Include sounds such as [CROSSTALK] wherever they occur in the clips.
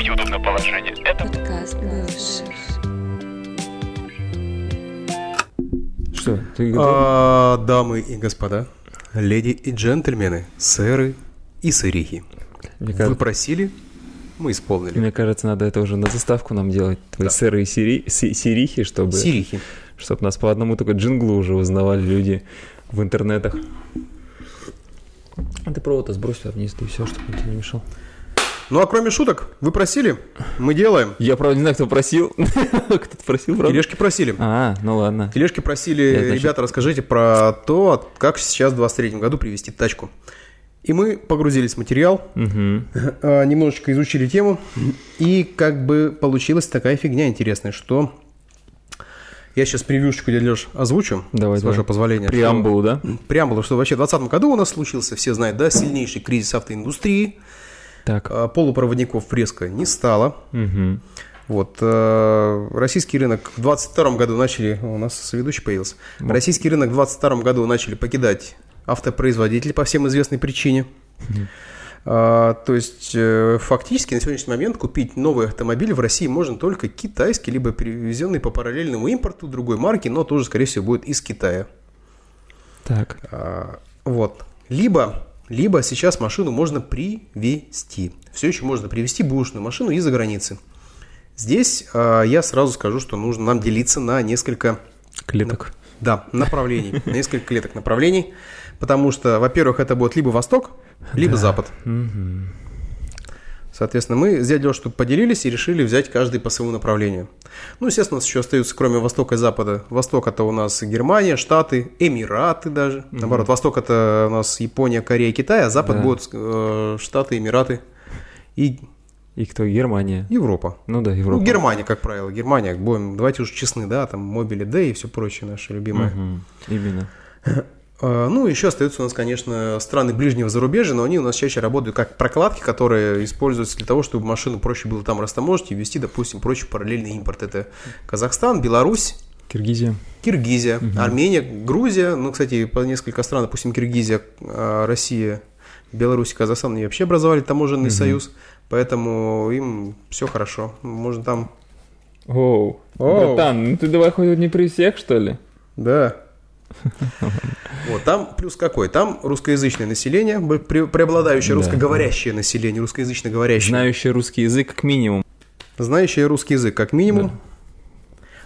Удобное положение. Это Подкаст бывших. Что, ты готов? А, дамы и господа, леди и джентльмены, сэры и сырихи. Мне, Вы кажется, просили, мы исполнили. мне кажется, надо это уже на заставку нам делать. Твои Да. сыры и сири- си- сирихи, чтобы, Сирихи. чтобы нас по одному только джинглу уже узнавали люди в интернетах. А ты провод сбрось туда вниз, и все, чтобы он тебе не мешал. Ну а кроме шуток, вы просили, мы делаем. Я, правда, не знаю, кто просил. [LAUGHS] Кто-то просил, правда? Тележки просили. А, ну ладно. Тележки просили, ребята, расскажите про то, как сейчас в 23 году привезти тачку. И мы погрузились в материал, [LAUGHS] а, немножечко изучили тему, и как бы получилась такая фигня интересная, что я сейчас превьюшечку, дядя Лёш, озвучу, Давай, с вашего давай. позволения. Преамбулу, да? Преамбулу, что вообще в 2020 году у нас случился, все знают, да, сильнейший кризис автоиндустрии, Так. а, полупроводников резко не стало, Мгм. вот, э, российский рынок в 22 году начали, у нас соведущий появился, российский рынок в 22 году начали покидать автопроизводители по всем известной причине. А, то есть, э, фактически на сегодняшний момент купить новый автомобиль в России можно только китайский, либо привезенный по параллельному импорту другой марки, но тоже, скорее всего, будет из Китая. Так. А, Вот. Либо, либо сейчас машину можно привезти. Все еще можно привезти бушную машину из-за границы. Здесь а, я сразу скажу, что нужно нам делиться на несколько Клеток. да, направлений, на [LAUGHS] несколько клеток направлений, потому что, во-первых, это будет либо Восток, либо Запад. Соответственно, мы дядей Лёшей тут поделились и решили взять каждый по своему направлению. Ну, естественно, у нас еще остаются, кроме Востока и Запада. Восток это у нас Германия, Штаты, Эмираты даже. Наоборот, Восток это у нас Япония, Корея, Китай, а Запад Да. будут э, Штаты, Эмираты и И кто? Германия. Европа. Ну да, Европа. Ну, Германия, как правило, Германия, будем, давайте уж честны, да, там Мобили Д и все прочее наше любимое. Мгм. Именно. А, Ну, еще остаются у нас, конечно, страны ближнего зарубежья, но они у нас чаще работают как прокладки, которые используются для того, чтобы машину проще было там растаможить и ввести, допустим, прочий параллельный импорт. Это Казахстан, Беларусь, Киргизия. Киргизия, Армения, Грузия. Ну, кстати, по несколько стран, допустим, Киргизия, а, Россия, Беларусь, Казахстан, они вообще образовали таможенный союз, поэтому им все хорошо. Можно там... Оу. Оу. Братан, ну ты давай хоть не при всех, что ли? Да. Вот, там плюс какой? Там русскоязычное население, преобладающее Да. русскоговорящее население, русскоязычно говорящее. Знающий русский язык как минимум. Знающее русский язык, как минимум.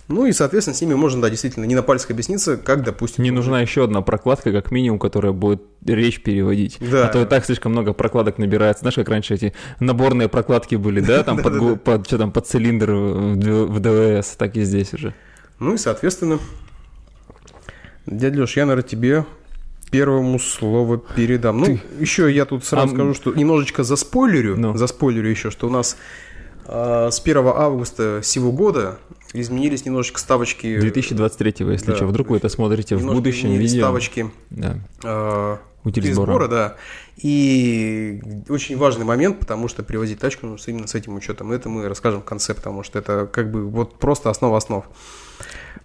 Ну и, соответственно, с ними можно, да, действительно, не на пальцах объясниться, как, допустим... Не нужна еще одна прокладка, как минимум, которая будет речь переводить. Да. А то и так слишком много прокладок набирается. Знаешь, как раньше эти наборные прокладки были, да, там под, гу- под, что там, под цилиндр в ДВС, так и здесь уже. Ну и, соответственно, дядя Леш, я, наверное, тебе первому слово передам. Ну, еще я тут сразу А, скажу, что немножечко заспойлерю, Ну. заспойлерю еще, что у нас а, с 1 августа сего года изменились немножечко ставочки... 2023, если Да, что, вдруг вы это смотрите в будущем видео. ставочки Да. а, Утиль утиль сбора. да. И очень важный момент, потому что привозить тачку нужно именно с этим учетом. Это мы расскажем в конце, потому что это как бы вот просто основа основ. А,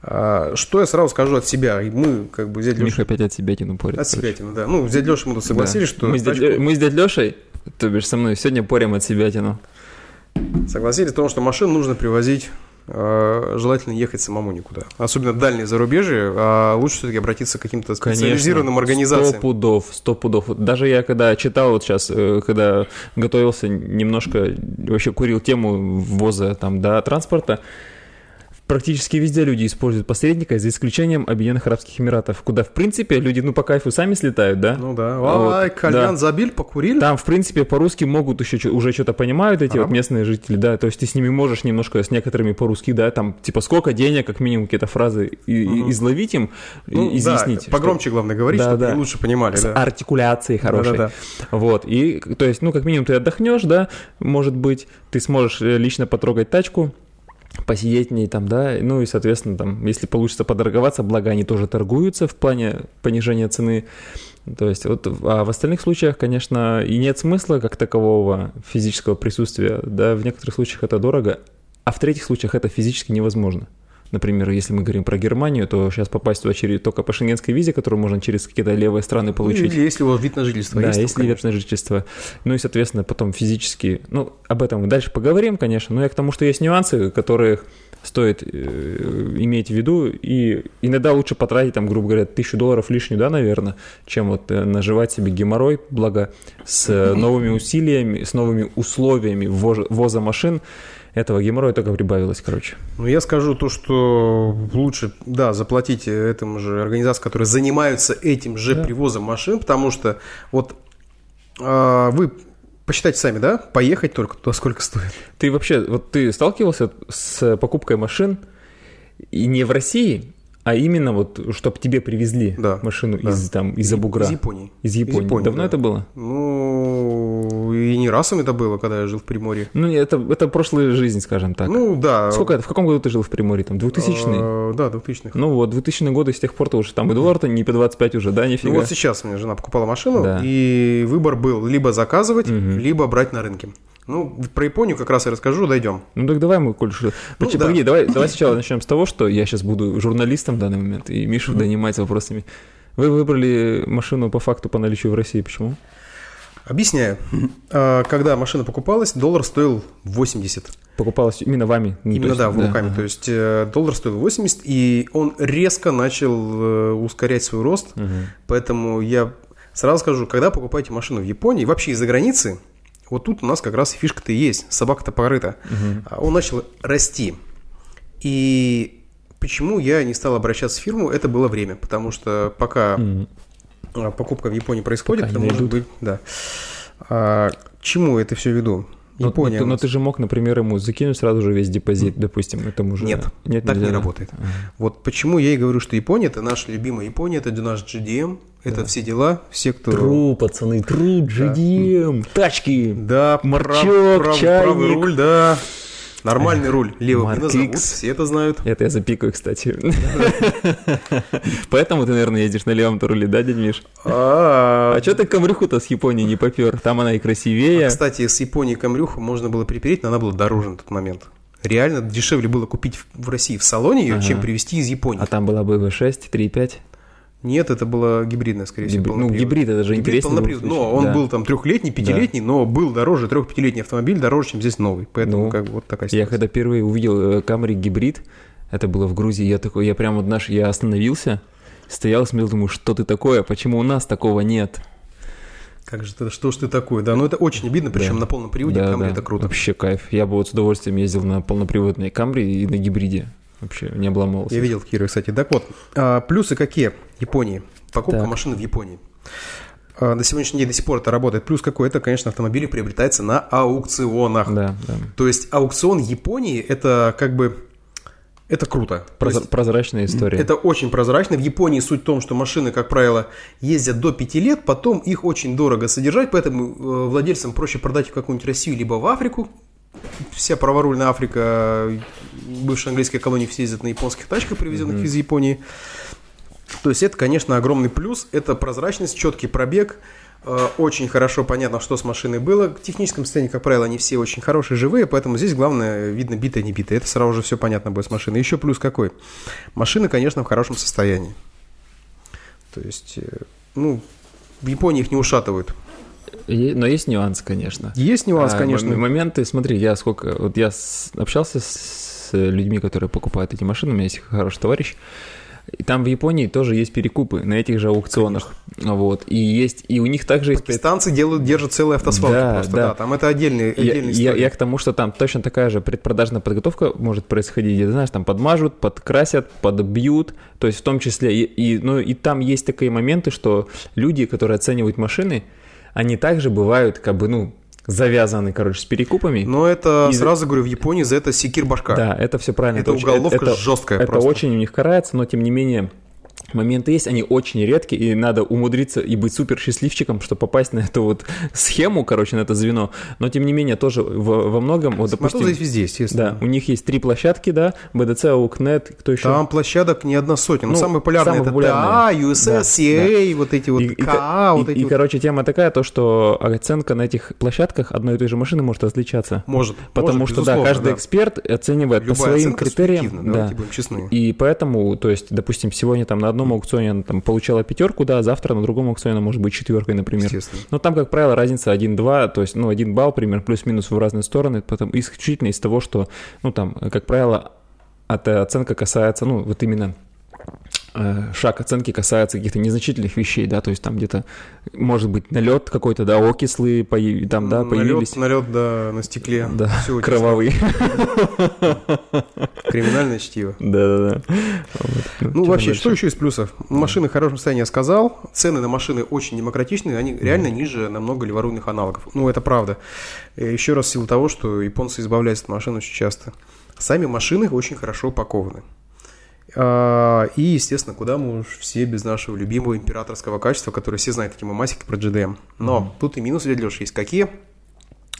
Что я сразу скажу от себя? Мы как бы взять Миха опять от себя тяну порит. от себя, да. Ну, взять Леша мы тут согласились, Да. что мы, с тачку- мы с дядь Лешей, то бишь со мной, сегодня порем от себя тяну. согласились в том, что машину нужно привозить э, желательно ехать самому никуда. Особенно дальние зарубежья, а лучше все-таки обратиться к каким-то специализированным Сто организациям. пудов, сто пудов. Вот Даже я когда читал вот сейчас, э, когда готовился, немножко вообще курил тему ввоза там, да, транспорта, практически везде люди используют посредника, за исключением Объединенных Арабских Эмиратов, куда, в принципе, люди, ну, по кайфу сами слетают, да? Ну да. Вот, Ай, кальян да. забили, покурили. Там, в принципе, по-русски могут еще уже что-то понимают эти вот Ага. местные жители, да, то есть ты с ними можешь немножко с некоторыми по-русски, да, там, типа, сколько денег, как минимум, какие-то фразы и- и- Мгм. изловить им, и Ну, изъяснить. да, что- погромче, главное, говорить, Да, чтобы да. лучше понимали. с Да. артикуляцией хорошей. Да-да-да. Вот, и, то есть, ну, как минимум ты отдохнешь, да, может быть, ты сможешь э, лично потрогать тачку, посидеть в ней там, да, ну и, соответственно, там, если получится поторговаться, благо они тоже торгуются в плане понижения цены, то есть, вот, а в остальных случаях, конечно, и нет смысла как такового физического присутствия, да, в некоторых случаях это дорого, а в третьих случаях это физически невозможно. Например, если мы говорим про Германию, то сейчас попасть туда через, только по шенгенской визе, которую можно через какие-то левые страны получить. Ну, или если у вас вид на жительство да, есть. если вид на жительство. Ну и, соответственно, потом физически... Ну, об этом мы дальше поговорим, конечно, но я к тому, что есть нюансы, которые стоит э, иметь в виду, и иногда лучше потратить, там, грубо говоря, тысячу долларов лишнюю, да, наверное, чем вот э, наживать себе геморрой, благо с э, новыми усилиями, с новыми условиями ввоза машин, этого геморроя только прибавилось, короче. Ну, я скажу то, что лучше, да, заплатить этому же организациям, которые занимаются этим же да. привозом машин, потому что вот э, вы посчитайте сами, да, поехать только туда сколько стоит. Ты вообще, вот ты сталкивался с покупкой машин и не в России, а именно вот, чтобы тебе привезли да, машину да. из там из-за бугра. Из Японии. Из Японии. Из Японии Давно да. это было? Ну, и не раз это было, когда я жил в Приморье. Ну, это, это прошлая жизнь, скажем так. Ну, да. Сколько это? В каком году ты жил в Приморье? Там 2000-й? А, да, 2000-х. Ну вот, 2000 годы с тех пор ты уже там и доллар-то не по 25 уже, да, нифига? Ну вот сейчас у меня жена покупала машину, Да. и выбор был либо заказывать, Мгм. либо брать на рынке. Ну, про Японию как раз я расскажу, дойдем. Ну так давай мы, коль что... Ну, Почти- да. Погоди, давай, давай сначала начнем с того, что я сейчас буду журналистом в данный момент, и Мишу донимать вопросами. Вы выбрали машину по факту по наличию в России, почему? Объясняю. А, Когда машина покупалась, доллар стоил 80. Покупалась именно вами? ну, Именно, есть- да, в руками. ага. То есть э, доллар стоил 80, и он резко начал э, ускорять свой рост. Мгм. Поэтому я сразу скажу, когда покупаете машину в Японии, вообще из-за границы, вот тут у нас как раз фишка-то и есть, собака-то порыта. А Он начал расти. И почему я не стал обращаться в фирму, это было время. Потому что пока а, покупка в Японии происходит, Пока это может найдут. быть... Да. А, к чему это все веду? Но- но Япония. ты- у Но нас- ты же мог, например, ему закинуть сразу же весь депозит, допустим, этому же... Нет, Нет, так нельзя, не да? работает. Ага. Вот почему я и говорю, что Япония это наша любимая Япония, это наш GDM, это все дела, все, кто... Тру, пацаны, тру, GDM, тачки. Да, прав- прав- чайник. правый руль, да. Нормальный руль, левым не назовут, все это знают. Это я запикаю, кстати. Поэтому ты, наверное, едешь на левом руле, да, дядь Миш? А, А что ты камрюху-то с Японии не попер? Там она и красивее. Кстати, с Японии Камрюху можно было припереть, но она была дороже на тот момент. Реально дешевле было купить в- в России в салоне ее, Ага. чем привезти из Японии. А там была бы V6, 3.5. Нет, это было гибридное, скорее всего. Ну, гибрид это же Гибрид любом полнопривод. Но он Да. был там трехлетний, пятилетний, но был дороже, трех-пятилетний автомобиль дороже, чем здесь новый. Поэтому Ну, как бы вот такая Я ситуация. когда впервые увидел э, Camry гибрид, это было в Грузии, я такой, я прям вот наш, я остановился, стоял, смотрел, думаю, что ты такое, почему у нас такого нет? Как же ты, что ж ты такое? Да, ну это очень обидно, причем Да. на полном приводе Да, Камри да, это круто. Вообще кайф. Я бы вот с удовольствием ездил на полноприводной Camry и на гибриде. Вообще не обломался. Я видел Кира, кстати. Так вот, а, плюсы какие Японии? Покупка Так. машины в Японии. А, На сегодняшний день до сих пор это работает. Плюс какой? Это, конечно, автомобили приобретаются на аукционах. Да, да. То есть аукцион Японии это как бы это круто. То Прозра- есть прозрачная история. Это очень прозрачно. В Японии суть в том, что машины, как правило, ездят до 5 лет, потом их очень дорого содержать, поэтому э, владельцам проще продать в какую-нибудь Россию либо в Африку. Вся праворульная Африка, бывшая английская колония, все ездят на японских тачках, привезенных из Японии. То есть это, конечно, огромный плюс. Это прозрачность, четкий пробег. Э, Очень хорошо понятно, что с машиной было. В техническом состоянии, как правило, они все очень хорошие, живые, поэтому здесь главное, видно, битая, не битая. Это сразу же все понятно будет с машиной. Еще плюс какой? Машина, конечно, в хорошем состоянии. То есть, э, ну, в Японии их не ушатывают. Но есть нюанс, конечно. Есть нюанс, А, конечно. Моменты, смотри, я сколько... Вот я общался с людьми, которые покупают эти машины, у меня есть хороший товарищ, и там в Японии тоже есть перекупы на этих же аукционах. Вот. И есть, и у них также есть... Пакистанцы делают, держат целые автосвалки Да, просто, да. да. Там это отдельный, Я, отдельная я- история. я к тому, что там точно такая же предпродажная подготовка может происходить, где, знаешь, там подмажут, подкрасят, подбьют, то есть в том числе, и, и, ну, и там есть такие моменты, что люди, которые оценивают машины, они также бывают, как бы, ну, завязаны, короче, с перекупами. Но это, И- сразу говорю, в Японии за это секир башка. Да, это все правильно. Это очень- уголовка это- жесткая Это просто. очень у них карается, но тем не менее моменты есть, они очень редкие, и надо умудриться и быть супер счастливчиком, чтобы попасть на эту вот схему, короче, на это звено. Но тем не менее тоже в, во многом, вот допустим, здесь везде, естественно. да, у них есть три площадки, да, BDC, AUKNet, кто еще? Там площадок не одна сотня. Ну, Ну, самые популярные самые это популярные. TA, USS, Да, CA, вот эти вот И- и- КА, вот и, эти и, вот. короче, тема такая, то, что оценка на этих площадках одной и той же машины может различаться. Может, Потому может, что, да, каждый эксперт оценивает по Любая своим оценка критериям. Да. давайте будем честны. И поэтому, то есть, допустим, сегодня там на одном аукционе она там получала пятерку, да, завтра на другом аукционе она может быть четверкой, например. Но там, как правило, разница 1-2, то есть, ну, 1 балл, примерно, плюс-минус в разные стороны, потом исключительно из того, что, ну, там, как правило, эта оценка касается, ну, вот именно шаг оценки касается каких-то незначительных вещей, да, то есть там где-то, может быть, налет какой-то, да, окислы, появ- там, да, появились. Налет, да, на стекле. Да, очень кровавый. Криминальное чтиво. Да-да-да. Вот. Ну, Чё вообще, что еще из плюсов? Машины в хорошем состоянии я сказал. Цены на машины очень демократичные, они реально ниже намного леворульных аналогов. Ну, это правда. Э, Еще раз в силу того, что японцы избавляются от машин очень часто. Сами машины очень хорошо упакованы. А, И, естественно, куда мы уж все без нашего любимого императорского качества, которое все знают эти мамасики про GDM. Но тут и минусы, дядя Лёш, есть. Какие?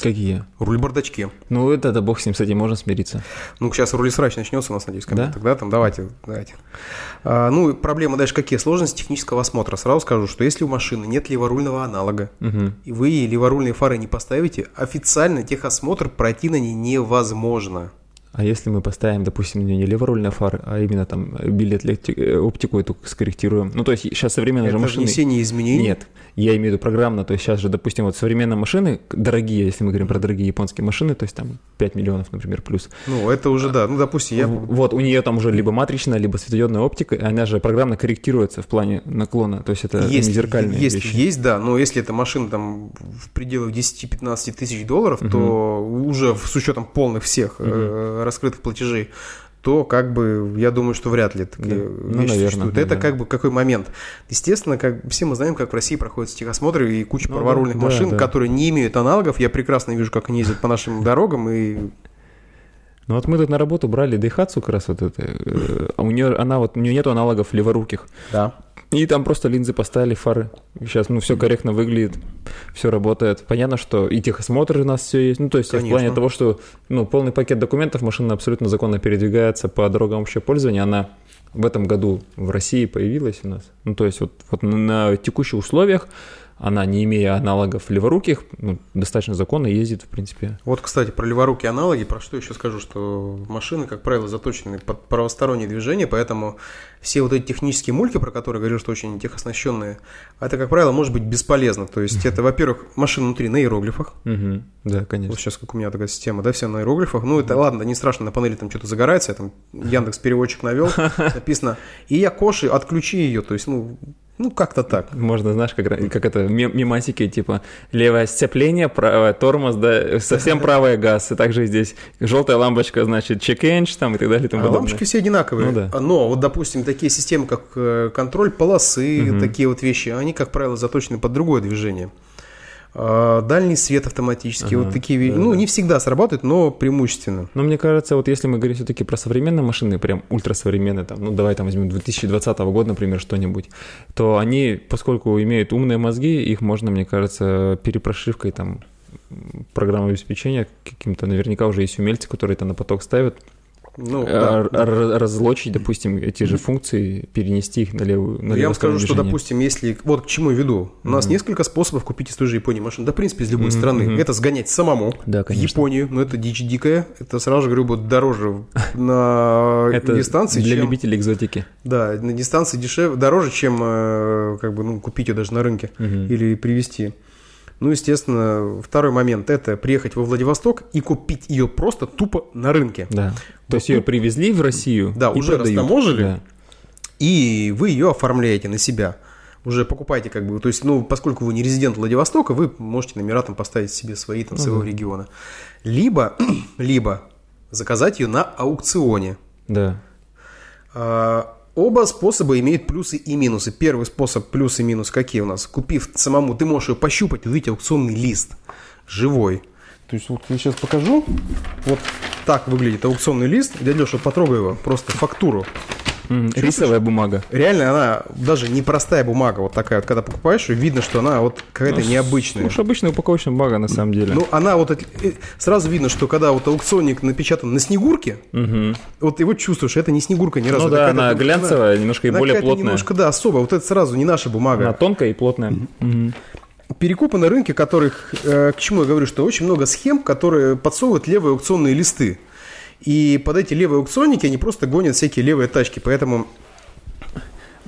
Какие? Руль-бардачки. Ну, это, да бог с ним, этим можно смириться. Ну, сейчас руль срач начнется у нас, надеюсь, Да? тогда там давайте, давайте. А, ну, и проблемы дальше какие? Сложность технического осмотра. Сразу скажу, что если у машины нет леворульного аналога, Мгм. и вы леворульные фары не поставите, официально техосмотр пройти на ней невозможно. А если мы поставим, допустим, не леворульный фар, а именно там билет э, оптику эту скорректируем. Ну, то есть сейчас современные Это же машины... внесение изменений. Нет, я имею в виду программно, то есть сейчас же, допустим, вот современные машины, дорогие, если мы говорим про дорогие японские машины, то есть там 5 миллионов, например, плюс. Ну, это уже, да. Ну, допустим, я... Вот, у нее там уже либо матричная, либо светодиодная оптика, и она же программно корректируется в плане наклона, то есть это Есть, не зеркальные есть, вещи. есть, да, но если эта машина там в пределах 10-15 тысяч долларов, то уже с учетом полных всех э, раскрытых платежей, то как бы я думаю, что вряд ли такие Да. Ну, вещи наверное, существуют. да, Это да. как бы какой момент. Естественно, как все мы знаем, как в России проходят техосмотры и куча Ну, праворульных да, машин, да. которые не имеют аналогов. Я прекрасно вижу, как они ездят по нашим дорогам и Ну вот мы тут на работу брали Дайхатсу как раз вот это, э, а у нее, она вот, у нее нету аналогов леворуких. да. И там просто линзы поставили, фары. Сейчас, ну, все корректно выглядит, все работает. Понятно, что и техосмотр у нас все есть. Ну, то есть в Конечно. плане того, что, ну, полный пакет документов, машина абсолютно законно передвигается по дорогам общего пользования. Она в этом году в России появилась у нас. Ну, то есть вот, вот на текущих условиях она, не имея аналогов леворуких, ну, достаточно законно ездит, в принципе. Вот, кстати, про леворукие аналоги, про что еще скажу, что машины, как правило, заточены под правостороннее движение, поэтому все вот эти технические мульки, про которые говорил, что очень техоснащенные, это, как правило, может быть бесполезно. То есть это, во-первых, машина внутри на иероглифах. Да, конечно. вот сейчас как у меня такая система, да, все на иероглифах. Ну, это ладно, не страшно, на панели там что-то загорается, я там Яндекс переводчик навел, [LAUGHS] написано, и я коши, отключи ее, то есть, ну, ну как-то так. Можно, знаешь, как, как это, мем- мемасики, типа, левое сцепление, правое тормоз, да, совсем правое газ, и также здесь желтая лампочка, значит, check-engine там и так далее и тому А подобное. лампочки все одинаковые. Ну да. Но вот, допустим, такие системы, как э, контроль полосы, Мгм. такие вот вещи, они, как правило, заточены под другое движение. А, Дальний свет автоматический, Ага, вот такие да, Ну, да. не всегда сработают, но преимущественно. Но мне кажется, вот если мы говорим все-таки про современные машины, прям ультрасовременные, там, ну давай там возьмем 2020 года, например, что-нибудь, то они, поскольку имеют умные мозги, их можно, мне кажется, перепрошивкой там программы обеспечения каким-то, наверняка уже есть умельцы, которые это на поток ставят, Ну, э, да. разлочить, допустим, эти же функции, перенести их на левую, на Ну, Я вам скажу, сторону что, движения. допустим, если... Вот к чему я веду. У нас Мгм. несколько способов купить из той же Японии машину. Да, в принципе, из любой Мгм, страны. Это сгонять самому Да, в. Японию. Но это дичь дикая. Это, сразу же говорю, будет дороже [LAUGHS] на дистанции, для чем... любителей экзотики. Да, на дистанции дешевле, дороже, чем э, как бы, ну, купить ее даже на рынке Мгм. или привезти. Ну, естественно, второй момент – это приехать во Владивосток и купить ее просто тупо на рынке. Да. То есть ее привезли в Россию. Да, и уже продают. растаможили. Да. И вы ее оформляете на себя. Уже покупаете как бы, то есть, ну, поскольку вы не резидент Владивостока, вы можете номера там поставить себе свои там Ну своего да. региона. Либо, [CLEARS THROAT] либо заказать ее на аукционе. Да. А, Оба способа имеют плюсы и минусы. Первый способ плюс и минус какие у нас? Купив самому, ты можешь ее пощупать, увидеть аукционный лист живой. То есть вот я сейчас покажу. Вот так выглядит аукционный лист. Дядя Леша, потрогай его, просто фактуру. М, Рисовая бумага. Реально она даже не простая бумага, вот такая вот, когда покупаешь, видно, что она вот какая-то Ну, необычная. Слушай, обычная упаковочная бумага на самом деле. Ну, она вот от- э, сразу видно, что когда вот аукционник напечатан на снегурке, Мгм. вот его чувствуешь, это не снегурка ни разу. Ну да, она глянцевая, немножко и она более плотная. немножко, да, особая. Вот это сразу не наша бумага. Она тонкая и плотная. Мгм. Перекупы на рынке, которых, э, к чему я говорю, что очень много схем, которые подсовывают левые аукционные листы. И под эти левые аукционники они просто гонят всякие левые тачки. Поэтому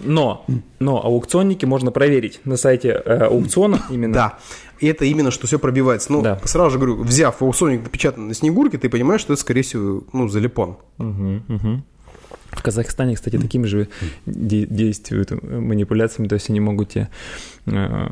Но, но аукционники можно проверить на сайте э, аукциона именно. Да. И это именно, что все пробивается. Ну, Да. сразу же говорю, взяв аукционник напечатанный на снегурке, ты понимаешь, что это, скорее всего, ну, залипон. Мгм, мгм. В Казахстане, кстати, такими же де- действуют манипуляциями, то есть они могут тебе э,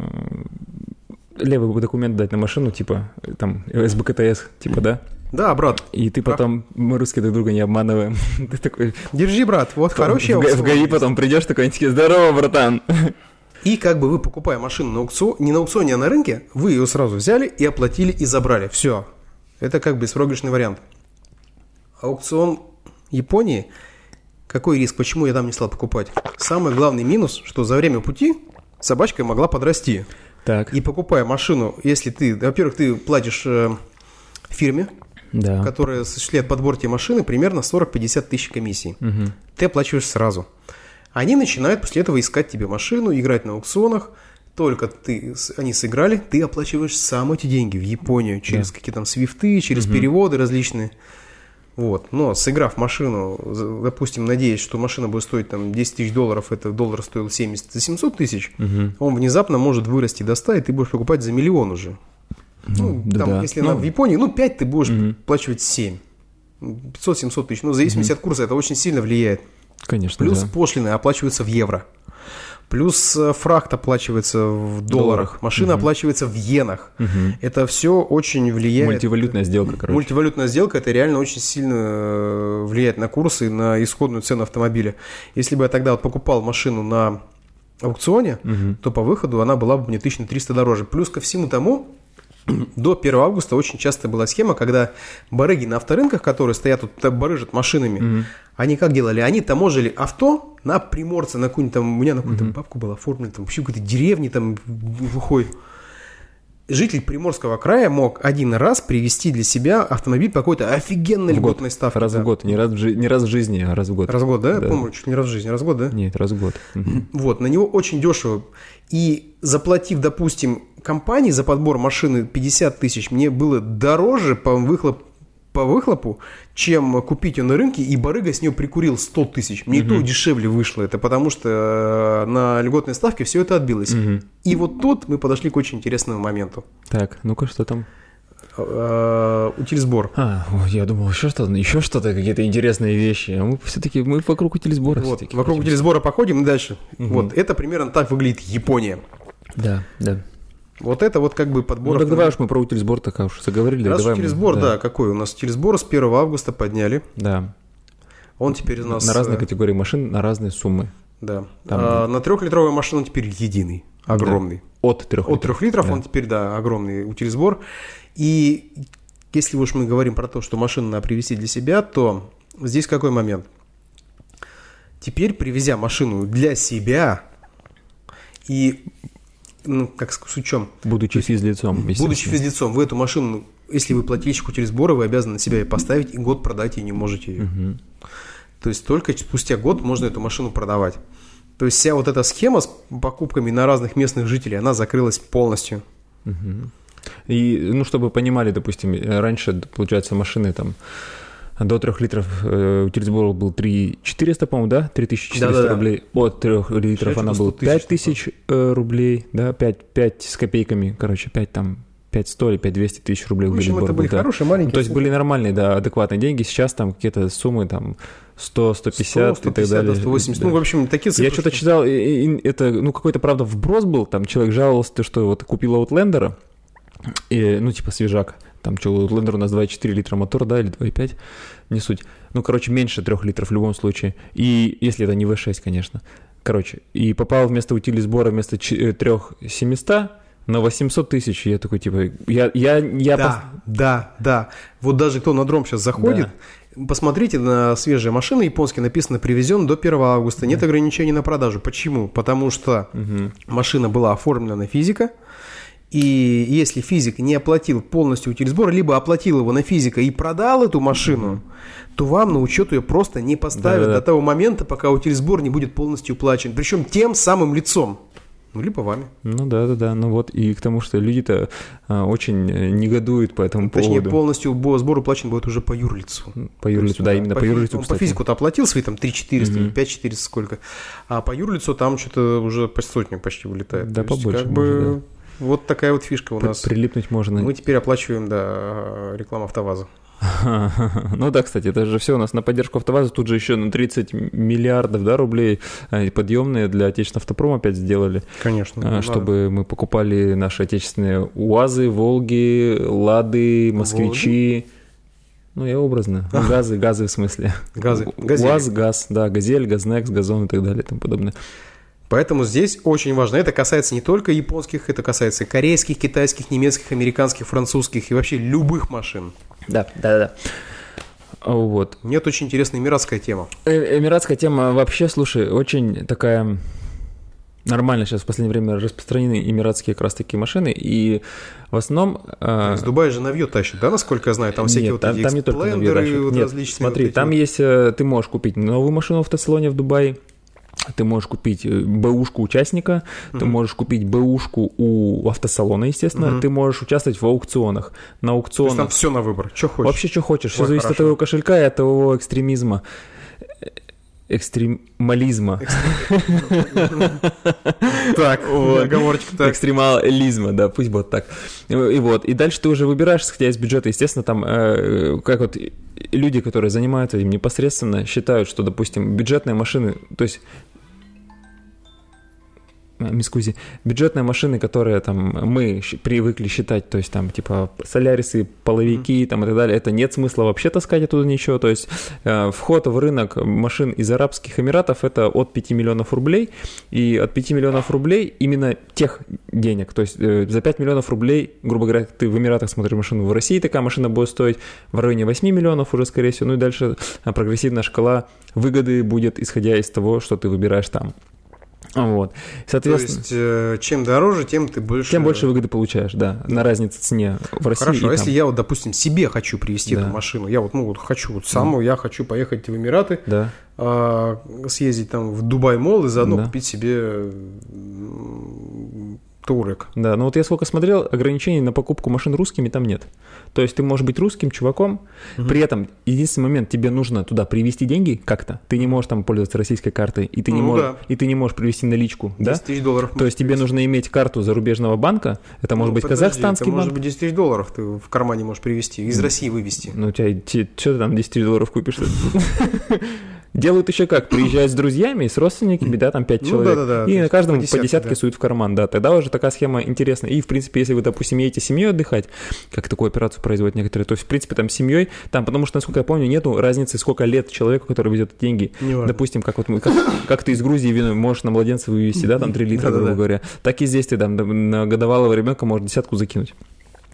левый документ дать на машину, типа там СБКТС, типа, да, Да, брат, и ты Прав. потом, мы русские друг друга не обманываем, [LAUGHS] ты такой, держи, брат, вот хороший в, в ГАИ потом придешь такой, они такие, здорово, братан. [LAUGHS] И как бы вы, покупая машину на аукцион, не на аукционе, а на рынке, вы ее сразу взяли и оплатили и забрали. Все. Это как беспроигрышный вариант. Аукцион Японии, какой риск, почему я там не стал покупать? Самый главный минус, что за время пути собачка могла подрасти. Так, И покупая машину, если ты, во-первых, ты платишь э, фирме, да. которая осуществляет подбор тебе машины, примерно 40-50 тысяч комиссий. Мгм. Ты оплачиваешь сразу. Они начинают после этого искать тебе машину, играть на аукционах. Только ты, они сыграли, ты оплачиваешь сам эти деньги в Японию через какие там свифты, через переводы различные. Вот. Но сыграв машину, допустим, надеясь, что машина будет стоить там 10 тысяч долларов, это доллар стоил 70 за 700 тысяч, Мгм. он внезапно может вырасти до 100, и ты будешь покупать за миллион уже. Ну, да, там, да. если Ну, она в Японии, ну, 5 ты будешь Мгм. плачивать 7. 500-700 тысяч. Ну, в зависимости от курса это очень сильно влияет. Конечно, Плюс да. пошлины оплачиваются в евро. Плюс э, фрахт оплачивается в долларах. Долларах. Машина оплачивается в иенах. Мгм. Это все очень влияет. Мультивалютная сделка, короче. Мультивалютная сделка это реально очень сильно э, влияет на курсы на исходную цену автомобиля. Если бы я тогда вот покупал машину на аукционе, Мгм. то по выходу она была бы мне 1300 дороже. Плюс ко всему тому, до 1 августа очень часто была схема, когда барыги на авторынках, которые стоят тут, та- барыжат машинами, Мгм. они как делали? Они таможили авто на приморце, на какую-нибудь там, у меня на какую-то бабку была оформлена, там вообще какой-то деревни там глухой. Житель Приморского края мог один раз привезти для себя автомобиль по какой-то офигенной В год. льготной ставке. Раз да. в год, не раз в, жи- не раз в жизни, а раз в год. Раз в год, да? Да. По-моему, чуть не раз в жизни. Раз в год, да? Нет, раз в год. [LAUGHS] Вот, на него очень дешево. И заплатив, допустим, компании за подбор машины 50 тысяч, мне было дороже по, выхлоп, по выхлопу, чем купить ее на рынке, и барыга с нее прикурил 100 тысяч. Мне и то дешевле вышло это, потому что э, на льготной ставке все это отбилось. Мгм. И вот тут мы подошли к очень интересному моменту. Так, ну-ка, что там? Э, Утильсбор. А, я думал, еще что-то, еще что-то, какие-то интересные вещи. А мы все-таки, мы вокруг утилизбора Вот, вокруг утильсбора походим и дальше. Мгм. Вот, это примерно так выглядит Япония. Да, да. Вот это вот как бы подбор Ну, так давай уж мы про утилизбор так уж заговорили. Раз давай мы- утилизбор, да. какой у нас утилизбор с 1 августа подняли. Да. Он теперь у нас... на разные э, категории машин, на разные суммы. Да. Там- А, на трехлитровую машину он теперь единый, огромный. От трех От трех литров Да. он теперь, да, огромный утилизбор. И если уж мы говорим про то, что машину надо привезти для себя, то здесь какой момент? Теперь, привезя машину для себя и, ну, как с учем, Будучи физлицом, Будучи физлицом, вы эту машину, если вы плательщик утилизбора, вы обязаны на себя ее поставить, и год продать и не можете ее. То есть только спустя год можно эту машину продавать. То есть вся вот эта схема с покупками на разных местных жителей, она закрылась полностью. Мгм. И, ну, чтобы понимали, допустим, э, раньше, получается, машины там до 3 литров э, утилизбор был 3 400, по-моему, да? 3400 Да-да-да. рублей. От 3 литров она была 100 тысяч 5000 э, рублей, да? 5, 5 с копейками, короче, 5 там 500 или 5200 тысяч рублей В общем, это были был, да. хорошие, маленькие. Ну, то есть были нормальные, да, адекватные деньги. Сейчас там какие-то суммы там 100, 150, 100, и так 150, далее. да, 180. Да. Ну, в общем, такие цифры. Я что-то что- читал, и- и это, ну, какой-то, правда, вброс был, там человек жаловался, что вот купил Outlander, и, ну, типа свежак, там что, Outlander у нас 2,4 литра мотор, да, или 2,5, не суть. Ну, короче, меньше 3 литров в любом случае, и если это не V6, конечно. Короче, и попал вместо утили сбора вместо 3700 на 800 тысяч, я такой, типа, я, я, я Да, да, да. Вот даже кто на дром сейчас заходит, посмотрите на свежие машины японские, написано привезен до 1 августа, нет ограничений на продажу. Почему? Потому что машина была оформлена на физика, и если физик не оплатил полностью утилизбор, либо оплатил его на физика и продал эту машину, то вам на учет ее просто не поставят Да-да-да. до того момента, пока утилизбор не будет полностью уплачен. Причем тем самым лицом. Ну, либо вами. Ну да, да, да. Ну вот и к тому, что люди-то а, очень э, негодуют по этому Точнее, поводу. полностью бо- сбор уплачен будет уже по юрлицу. По юрлицу, То да, есть, именно по по юрлицу, он по кстати. физику-то оплатил свои там 3 400 или Мгм. 5 400 сколько, а по юрлицу там что-то уже по сотню почти вылетает. Да, То есть, побольше Как может, бы вот такая вот фишка у При- нас. Прилипнуть можно. Мы теперь оплачиваем, да, рекламу АвтоВАЗа. [LAUGHS] Ну да, кстати, это же все у нас на поддержку АвтоВАЗа. Тут же еще на 30 миллиардов да, рублей э, подъемные для отечественного автопрома опять сделали, Конечно. а, чтобы мы покупали наши отечественные УАЗы, Волги, Лады, Москвичи. Ну, я образно. Ну, Газы, газы в смысле. Газы. Газели. УАЗ, газ, да, Газель, Газнекс, Газон и так далее и тому подобное. Поэтому здесь очень важно. Это касается не только японских, это касается корейских, китайских, немецких, американских, французских и вообще любых машин. Да, да, да. Вот. Нет, очень интересная эмиратская тема. Э, Эмиратская тема вообще, слушай, очень такая нормально сейчас в последнее время распространены эмиратские как раз такие машины, и в основном... э, Из Дубая же навье тащит, да, насколько я знаю? Там всякие нет, вот там, эти там не только вот Нет, различные смотри, вот эти там вот. есть, э, ты можешь купить новую машину в автосалоне в Дубае, ты можешь купить э, бэушку участника, ты Мгм. можешь купить бэушку у автосалона, естественно, Мгм. ты можешь участвовать в аукционах. На То есть там аукционах все на выбор. Что хочешь. Вообще, что хочешь. Все Ой, зависит от хорошо. твоего кошелька и от твоего экстремизма. Э, Экстремализма. Так, [LAUGHS] оговорочка так. Экстремализма, да, пусть будет так. И вот, и дальше ты уже выбираешь, исходя из бюджета, естественно, там, э, как вот люди, которые занимаются этим непосредственно, считают, что, допустим, бюджетные машины, то есть мискузи, бюджетные машины, которые там мы привыкли считать, то есть там типа солярисы, половики там и так далее, это нет смысла вообще таскать оттуда ничего, то есть э, вход в рынок машин из Арабских Эмиратов это от 5 миллионов рублей, и от 5 миллионов рублей именно тех денег, то есть э, за 5 миллионов рублей, грубо говоря, ты в Эмиратах смотришь машину, в России такая машина будет стоить в районе 8 миллионов уже, скорее всего, ну и дальше э, прогрессивная шкала выгоды будет, исходя из того, что ты выбираешь там. Вот. То Соответственно, есть, э, чем дороже, тем ты больше... тем больше выгоды получаешь, да, на разнице цене в России Хорошо, а если я вот, допустим, себе хочу привезти Да. эту машину, я вот, ну, вот хочу, вот саму, я хочу поехать в Эмираты, Да. а, съездить там в Дубай-молл и заодно Да. купить себе м, Турек. Да, но вот я сколько смотрел, ограничений на покупку машин русскими там нет. То есть ты можешь быть русским чуваком, при этом единственный момент, тебе нужно туда привезти деньги как-то, ты не можешь там пользоваться российской картой, и ты не, Ну можешь, да. и ты не можешь привезти наличку, да? 10 тысяч долларов. То есть тебе нужно иметь карту зарубежного банка, это может Ну, быть подожди, казахстанский это может банк. быть 10 тысяч долларов ты в кармане можешь привезти, из России вывести. Ну, у тебя, что ты там 10 тысяч долларов купишь? [LAUGHS] Делают еще как, приезжают с друзьями, с родственниками, да, там 5 Ну, человек, да-да-да, то и на каждом по по десятке, да. суют в карман, да, тогда уже такая схема интересная. И, в принципе, если вы, допустим, едете семьей отдыхать, как такую операцию производят некоторые, то есть, в принципе, там семьей, там, потому что, насколько я помню, нету разницы, сколько лет человеку, который везет деньги. Неважно. Допустим, как вот мы, как, как ты из Грузии вино можешь на младенца вывести, да, там 3 литра, грубо говоря, так и здесь ты там на годовалого ребенка можешь десятку закинуть.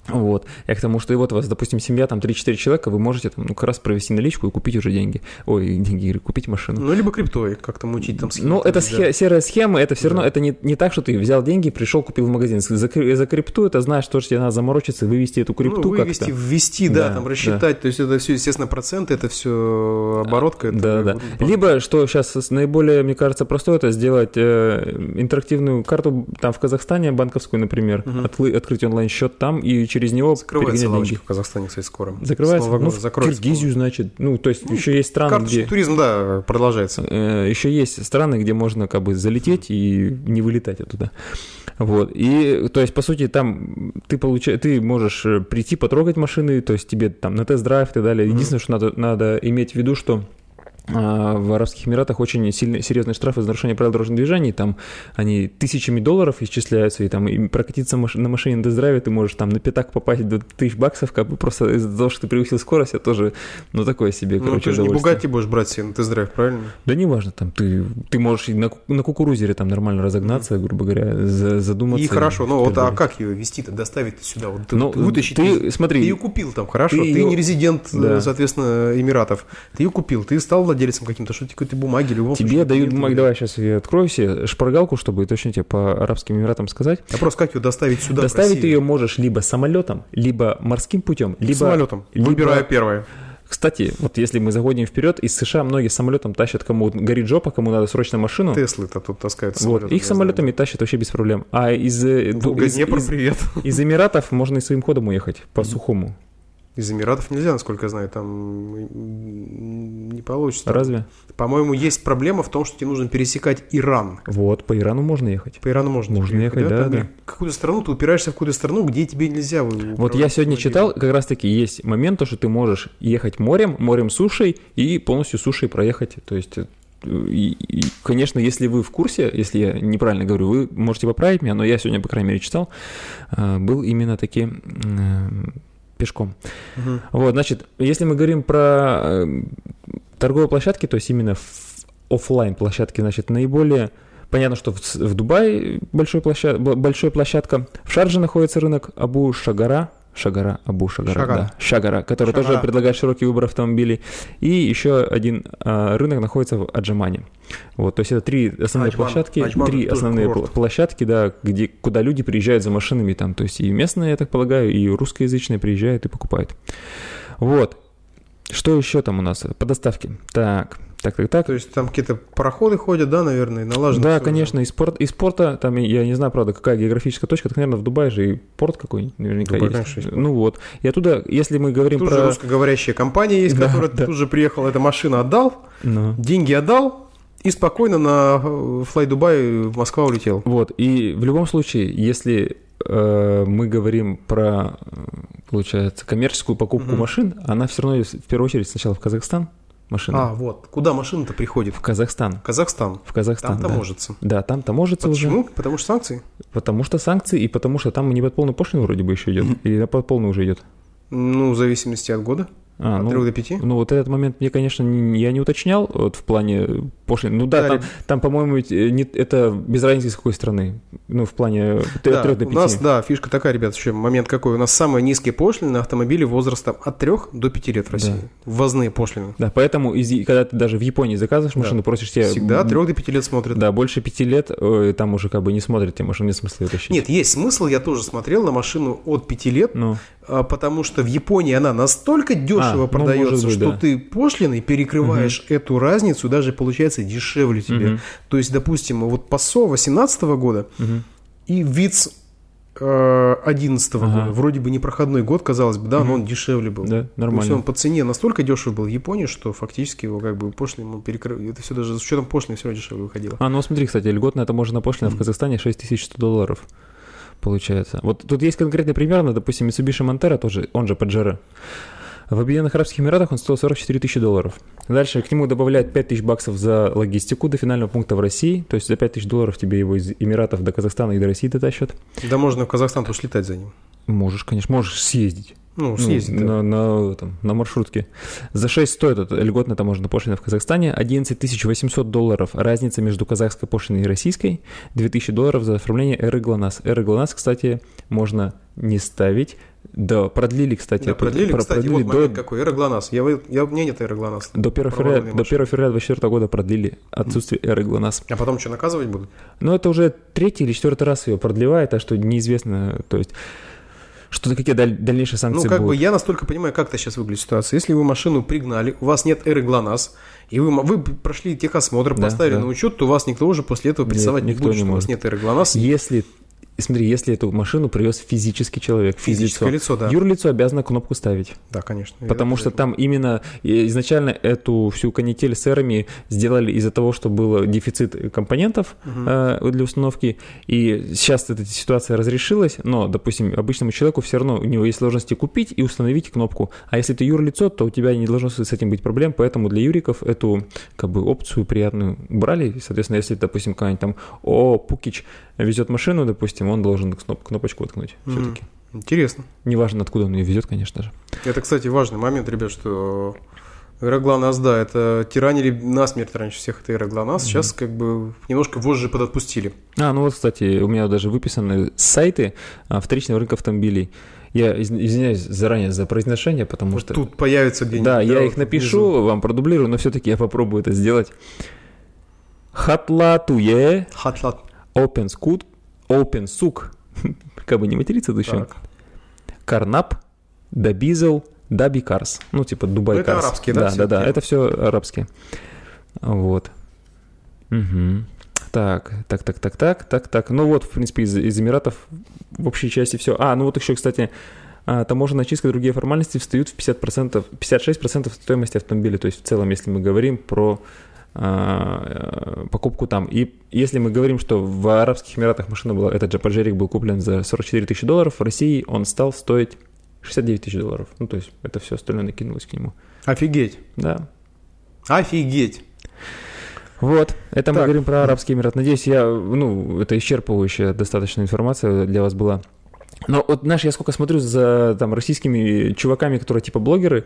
Вот. Я к тому, что и вот у вас, допустим, семья, там 3-4 человека, вы можете там, ну, как раз провести наличку и купить уже деньги. Ой, [LAUGHS] деньги, говорю, купить машину. Ну, либо криптой как-то мутить там. Ну, это да. схе- серая схема, это все равно, Да. это не, не так, что ты взял деньги, пришел, купил в магазин. За, за крипту это знаешь, то, что тебе надо заморочиться, вывести эту крипту ну, вывести, как-то. ввести, да, Да, там рассчитать. То есть это все, естественно, проценты, это все оборотка. это Да, да. бы, Либо, что сейчас наиболее, мне кажется, простое, это сделать э, интерактивную карту там в Казахстане, банковскую, например, отлы- открыть онлайн-счет там и через него Закрывается перегонять лавочка деньги. в Казахстане, кстати, скоро. Закрывается? С Нового Ну, в Киргизию, значит. Ну, то есть еще есть страны, Карточный где... туризм, да, продолжается. Э, еще есть страны, где можно как бы залететь и не вылетать оттуда. Вот. И, то есть, по сути, там ты получаешь, ты можешь э, прийти, потрогать машины, то есть тебе там на тест-драйв и так далее. Единственное, что надо, надо иметь в виду, что в Арабских Эмиратах очень сильные, серьезные штрафы за нарушение правил дорожного движения, там они тысячами долларов исчисляются, и там и прокатиться на машине на тест-драйве ты можешь там на пятак попасть до тысяч баксов, как бы просто из-за того, что ты превысил скорость, это тоже, ну, такое себе, Ну, короче, ты же не. Бугатти будешь брать себе на тест-драйв, правильно? Да неважно, там ты, ты можешь на, на кукурузере там нормально разогнаться, грубо говоря, за- задуматься. И хорошо, ну вот, а как ее вести-то, доставить сюда? Вот ты, Ну, ты вытащить, ты, ты, смотри, ее купил там, хорошо, ты ты, её- не резидент, Да. соответственно, Эмиратов, ты ее купил, ты стал владельцем каким-то, что тебе какой-то бумаги, в любом тебе случае, дают бумаги, давай сейчас я открою себе шпаргалку, чтобы точно тебе по Арабским Эмиратам сказать. Вопрос, как ее доставить сюда, Доставить ее можешь либо самолетом, либо морским путем, либо... самолетом, либо- выбирая первое. Кстати, вот если мы заходим вперед, из США многие самолетом тащат, кому вот горит жопа, кому надо срочно машину. Теслы-то тут таскают Вот, самолетом, их я самолетами тащат вообще без проблем. А из, э, знаю. из, Днепр, из- привет. из Эмиратов можно и своим ходом уехать по сухому. Из Эмиратов нельзя, насколько я знаю, там не получится. Разве? По-моему, есть проблема в том, что тебе нужно пересекать Иран. Вот, по Ирану можно ехать. По Ирану можно, Можно ехать, да, Там да. Какую-то страну, ты упираешься в какую-то страну, где тебе нельзя. Вот я сегодня читал, как раз таки есть момент, то, что ты можешь ехать морем, морем сушей и полностью сушей проехать. То есть, э, и, и, конечно, если вы в курсе, если я неправильно говорю, вы можете поправить меня, но я сегодня, по крайней мере, читал, э, был именно таки э, пешком. Мгм. Вот, значит, если мы говорим про э, торговые площадки, то есть именно офлайн площадки, значит, наиболее понятно, что в, в Дубае большой площад, б- большая площадка, в Шарже находится рынок Абу Шагара, Шагара, Абу Шагара, Шагара. да, Шагара, который тоже Шагара. предлагает широкий выбор автомобилей. И еще один а, рынок находится в Аджамане. Вот, то есть это три основные Аджман. площадки, Аджман три тоже основные курорт. пл- площадки, да, где, куда люди приезжают за машинами там, то есть и местные, я так полагаю, и русскоязычные приезжают и покупают. Вот. Что еще там у нас по доставке? Так, так, так, так. То есть там какие-то пароходы ходят, да, наверное, налажено. Да, конечно, из, порт, из порта, там, я не знаю, правда, какая географическая точка, так, наверное, в Дубае же и порт какой-нибудь наверняка Дубай, есть. конечно, есть порт. Ну вот, и оттуда, если мы говорим Тут про... же русскоговорящая компания есть, Да, которая да. тут же приехала, эта машина отдал, Ну. деньги отдал и спокойно на э, Fly Dubai в Москва улетел. Вот, и в любом случае, если э, мы говорим про, э, получается, коммерческую покупку Мгм. машин, она все равно, в первую очередь, сначала в Казахстан машина. А, вот. Куда машина-то приходит? В Казахстан. Казахстан. В Казахстан, Там да. таможится. Да, там таможится уже. Почему? Потому что санкции. Потому что санкции, и потому что там не под полную пошлину вроде бы еще идет. Или под полную уже идет. Ну, в зависимости от года. А, от ну, 3 до 5. Ну, вот этот момент мне, конечно, не- я не уточнял вот, в плане пошлины. Ну да, Да, там, там, по-моему, э, это без разницы из какой страны. Ну, в плане от Да, 3 до 5. у нас, да, фишка такая, ребят, еще момент какой. У нас самые низкие пошлины на автомобили возрастом от 3 до 5 лет в России. Да. Ввозные пошлины. Да, поэтому, из, когда ты даже в Японии заказываешь Да. машину, просишь тебе... Всегда от м, 3 до 5 лет смотрят. Да, больше пяти лет, э, там уже как бы не смотрят тебе машину, нет смысла ее тащить. Нет, есть смысл, я тоже смотрел на машину от 5 лет, Ну, а, потому что в Японии она настолько дешево ну, продается, может быть, что да. ты пошлиной перекрываешь эту разницу, даже получается дешевле тебе. Мгм. То есть, допустим, вот ПАСО 18 года мгм. и ВИЦ э, 11 Ага. года, вроде бы непроходной год, казалось бы, да, но он дешевле был. да, То есть нормально. он по цене настолько дешев был в Японии, что фактически его как бы пошлиной ему перекрыл. Это все даже с учетом пошлины все дешевле выходило. А, ну смотри, кстати, льготная таможенная пошлина в Казахстане 6100 долларов получается. Вот тут есть конкретный пример, ну, допустим, Mitsubishi Montero тоже, он же Pajero. В Объединенных Арабских Эмиратах он стоил 44 тысячи долларов. Дальше к нему добавляют 5 тысяч баксов за логистику до финального пункта в России. То есть за 5 тысяч долларов тебе его из Эмиратов до Казахстана и до России дотащат. Да можно в Казахстан тоже летать за ним. Можешь, конечно, можешь съездить. Ну, Ну, съездить. да. на, на, этом, на маршрутке. За 6 стоит эта льготная таможенная пошлина в Казахстане, 11 800 долларов разница между казахской пошлиной и российской, 2000 долларов за оформление эры ГЛОНАСС. Эры ГЛОНАСС, кстати, можно не ставить. Да, продлили, кстати. Да, продлили, про- кстати, вот продлили момент до, какой. Эроглонасс. Я, я, меня нет эроглонасса. до 1 февраля, до машины. 1 февраля 2024 года продлили отсутствие эры ГЛОНАСС. А потом что, наказывать будут? Но это уже третий или четвертый раз ее продлевает, а что неизвестно, то есть, что какие даль- дальнейшие санкции Ну, как будут. бы я настолько понимаю, как это сейчас выглядит ситуация. Если вы машину пригнали, у вас нет эры ГЛОНАСС, и вы, вы прошли техосмотр, Да, поставили да. на учет, то вас никто уже после этого Нет, прессовать не никто будет, не что у вас может. нет эры ГЛОНАСС. Если и смотри, если эту машину привез физический человек, Физическое лицо, да. юрлицо обязано кнопку ставить. Да, конечно. Потому что там именно э, изначально эту всю канитель с эрами сделали из-за того, что был дефицит компонентов э, для установки. И сейчас эта ситуация разрешилась, но, допустим, обычному человеку все равно у него есть сложности купить и установить кнопку. А если ты юрлицо, то у тебя не должно с этим быть проблем, поэтому для юриков эту как бы опцию приятную брали. И, соответственно, если, допустим, какая-нибудь там О, Пукич везет машину, допустим, он должен кноп- кнопочку воткнуть Мгм. все-таки. Интересно. Неважно, откуда он ее везет, конечно же. Это, кстати, важный момент, ребят, что Аэроглонасс, да, это тиранили насмерть раньше всех это Аэроглонасс, сейчас как бы немножко вожжи подотпустили. А, ну вот, кстати, у меня даже выписаны сайты а, вторичного рынка автомобилей. Я из- извиняюсь заранее за произношение, потому Вот что... тут появится где-нибудь. да, я вот их напишу, внизу. вам продублирую, но все-таки я попробую это сделать. Хатлатуе Хатлат. Open Scoot, Open Сук, [LAUGHS] как бы не материться. Так. Карнап, Дабизел, Даби Карс. Ну, типа Дубай Ну, это арабские, да, Да, да, да, это все арабские. Вот. Мгм. Так, так, так, так, так, так, так. Ну вот, в принципе, из, из Эмиратов в общей части все. А, ну вот еще, кстати, а, таможенная очистка и другие формальности встают в 50%, 56% стоимости автомобиля. То есть в целом, если мы говорим про покупку там. И если мы говорим, что в Арабских Эмиратах машина была, этот же Паджерик был куплен за 44 тысячи долларов, в России он стал стоить 69 тысяч долларов. Ну, то есть это все остальное накинулось к нему. Офигеть. Да. Офигеть. Вот, это мы Так. говорим про Арабские Эмираты. Надеюсь, я, ну, это исчерпывающая достаточно информация для вас была. Но вот, знаешь, я сколько смотрю за там российскими чуваками, которые типа блогеры,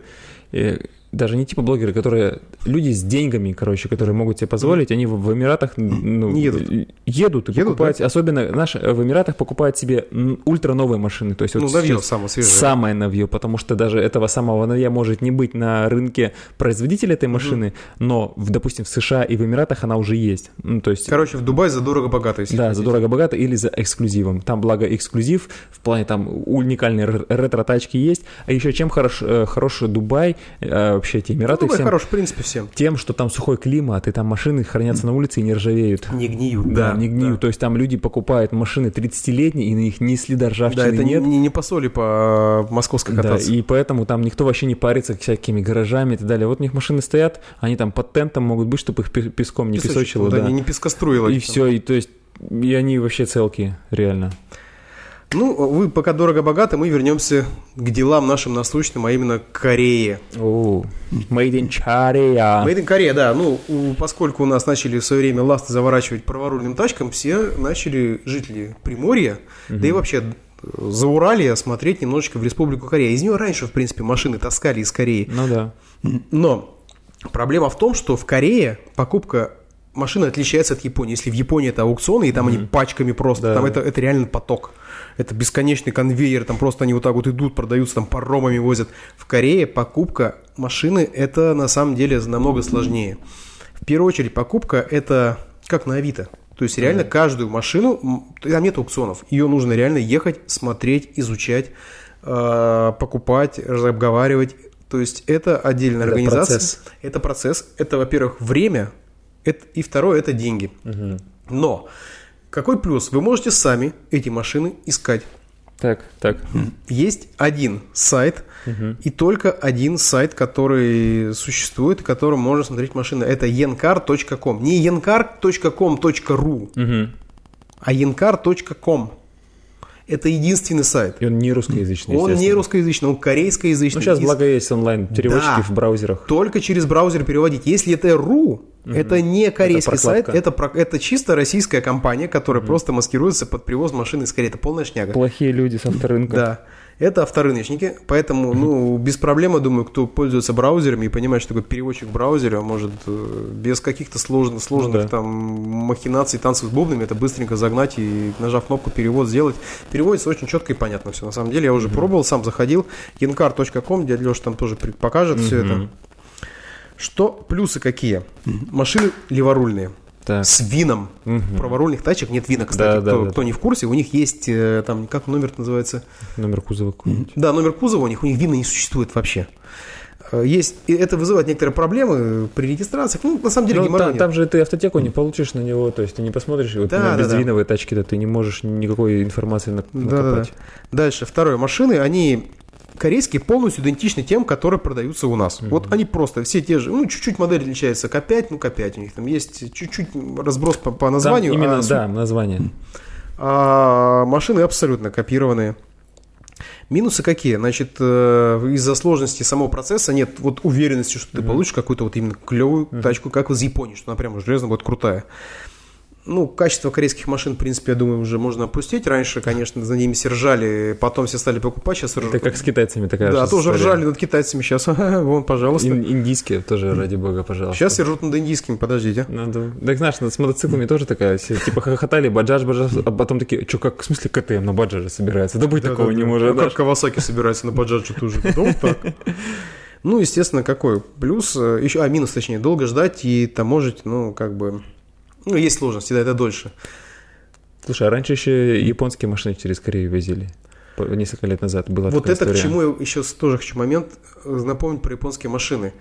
э, даже не типа блогеры, которые люди с деньгами, короче, которые могут себе позволить, они в, в Эмиратах ну, едут. э, едут и Едут, покупают, особенно наш в Эмиратах покупают себе ультра новые машины, то есть вот ну, новье сейчас самое свежее. самое новье, потому что даже этого самого новья может не быть на рынке производителя этой машины, но, в, допустим, в США и в Эмиратах она уже есть. Ну, то есть Короче, в Дубай задорого-богато, если да, хотите. за дорого-богато или за эксклюзивом. Там, благо, эксклюзив, в плане там уникальные р- ретро-тачки есть. А еще чем хорош, э, хорош Дубай, э, вообще эти Ну, Эмираты Дубай всем? хорош, в принципе, всем. Тем, что там сухой климат, и там машины хранятся на улице и не ржавеют. Не гниют, Да, не гниют. То есть там люди покупают машины 30-летние, и на них ни следа Да, ржавчины это не, нет. не, не по соли по э, московской Да, кататься. и поэтому там никто вообще не парится всякими гаражами и так далее. Вот у них машины стоят, они там под тентом могут быть, чтобы их пе- песком не Песочек, песочило. да. они не пескоструило. И все, и то есть и они вообще целки, реально. Ну, вы пока дорого-богато, мы вернемся к делам нашим насущным, а именно к Корее. О, made in Korea. Made in Korea, да. Ну, поскольку у нас начали в свое время ласты заворачивать праворульным тачкам, все начали жители Приморья, да и вообще э, за Уралье смотреть немножечко в Республику Корея. Из нее раньше, в принципе, машины таскали из Кореи. Ну да. Но проблема в том, что в Корее покупка машины отличается от Японии. Если в Японии это аукционы, и там они пачками просто, Да. там это, это реально поток. Это бесконечный конвейер, там просто они вот так вот идут, продаются, там паромами возят. В Корее покупка машины это на самом деле намного сложнее. В первую очередь покупка это как на Авито. То есть реально каждую машину, там нет аукционов, ее нужно реально ехать, смотреть, изучать, э, покупать, разговаривать. То есть это отдельная Это организация. процесс. Это процесс. Это, во-первых, время. Это, и второе, это деньги. Но какой плюс? Вы можете сами эти машины искать. Так, так. Есть один сайт, и только один сайт, который существует, и которым можно смотреть машины. Это yencar.com. Не yencar.com.ru, Мгм. а yencar.com. Это единственный сайт. И он не русскоязычный, Он не русскоязычный, он корейскоязычный. Ну, сейчас, благо, есть онлайн-переводчики Да. в браузерах. только через браузер переводить. Если это РУ, это не корейский Это сайт, это, про- это чисто российская компания, которая просто маскируется под привоз машины из Кореи. Это полная шняга. Плохие люди с авторынка. Да. Это авторыночники, поэтому, ну, без проблем, я думаю, кто пользуется браузерами и понимает, что такое переводчик браузера, может э, без каких-то сложных, сложных Ну да. там махинаций, танцев с бубнами, это быстренько загнать и, нажав кнопку перевод сделать. Переводится очень четко и понятно все. На самом деле, я уже пробовал, сам заходил. Янкар.ком, дядя Леша там тоже покажет все это. Что плюсы какие? Машины леворульные. Так. с вином. Мгм. У праворульных тачек нет вина, кстати. Да, да, кто, да. кто не в курсе, у них есть э, там, как номер называется? Номер кузова какой-нибудь. Да, номер кузова у них, у них вина не существует вообще. Э, Есть, и это вызывает некоторые проблемы при регистрациях. Ну, на самом деле, Ну, там, там же ты автотеку не получишь на него, то есть ты не посмотришь, вот Да, на да, да. безвиновые тачки-то ты не можешь никакой информации на- Да-да-да. накопать. Дальше, второе. Машины, они корейские полностью идентичны тем, которые продаются у нас. Вот они просто все те же, ну, чуть-чуть модель отличается. К5, ну, К5 у них там есть чуть-чуть разброс по, по Там названию. именно, а да, название. а машины абсолютно копированные. Минусы какие? Значит, э, из-за сложности самого процесса нет вот уверенности, что ты получишь какую-то вот именно клевую тачку, как из Японии, что она прямо железно будет крутая. Ну, качество корейских машин, в принципе, я думаю, уже можно опустить. Раньше, конечно, за ними все ржали, потом все стали покупать, сейчас Это как с китайцами такая Да, же тоже история. ржали над китайцами, сейчас, [LAUGHS] вон, пожалуйста. Ин- индийские тоже, ради бога, пожалуйста. Сейчас все ржут над индийскими, подождите. Надо... Так знаешь, с мотоциклами тоже такая, все, типа хохотали, баджаж, баджаж, а потом такие, что, как, в смысле КТМ на баджаже собирается? Да быть такого не может. Ну, да. как Кавасаки собирается на Баджаджу тоже. Ну, так. Ну, естественно, какой плюс, э, еще, а минус, точнее, долго ждать и таможить, ну, как бы, ну, есть сложности, да, это дольше. Слушай, а раньше еще японские машины через Корею возили. Несколько лет назад была Вот это к история. чему я еще тоже хочу момент э, напомнить про японские машины.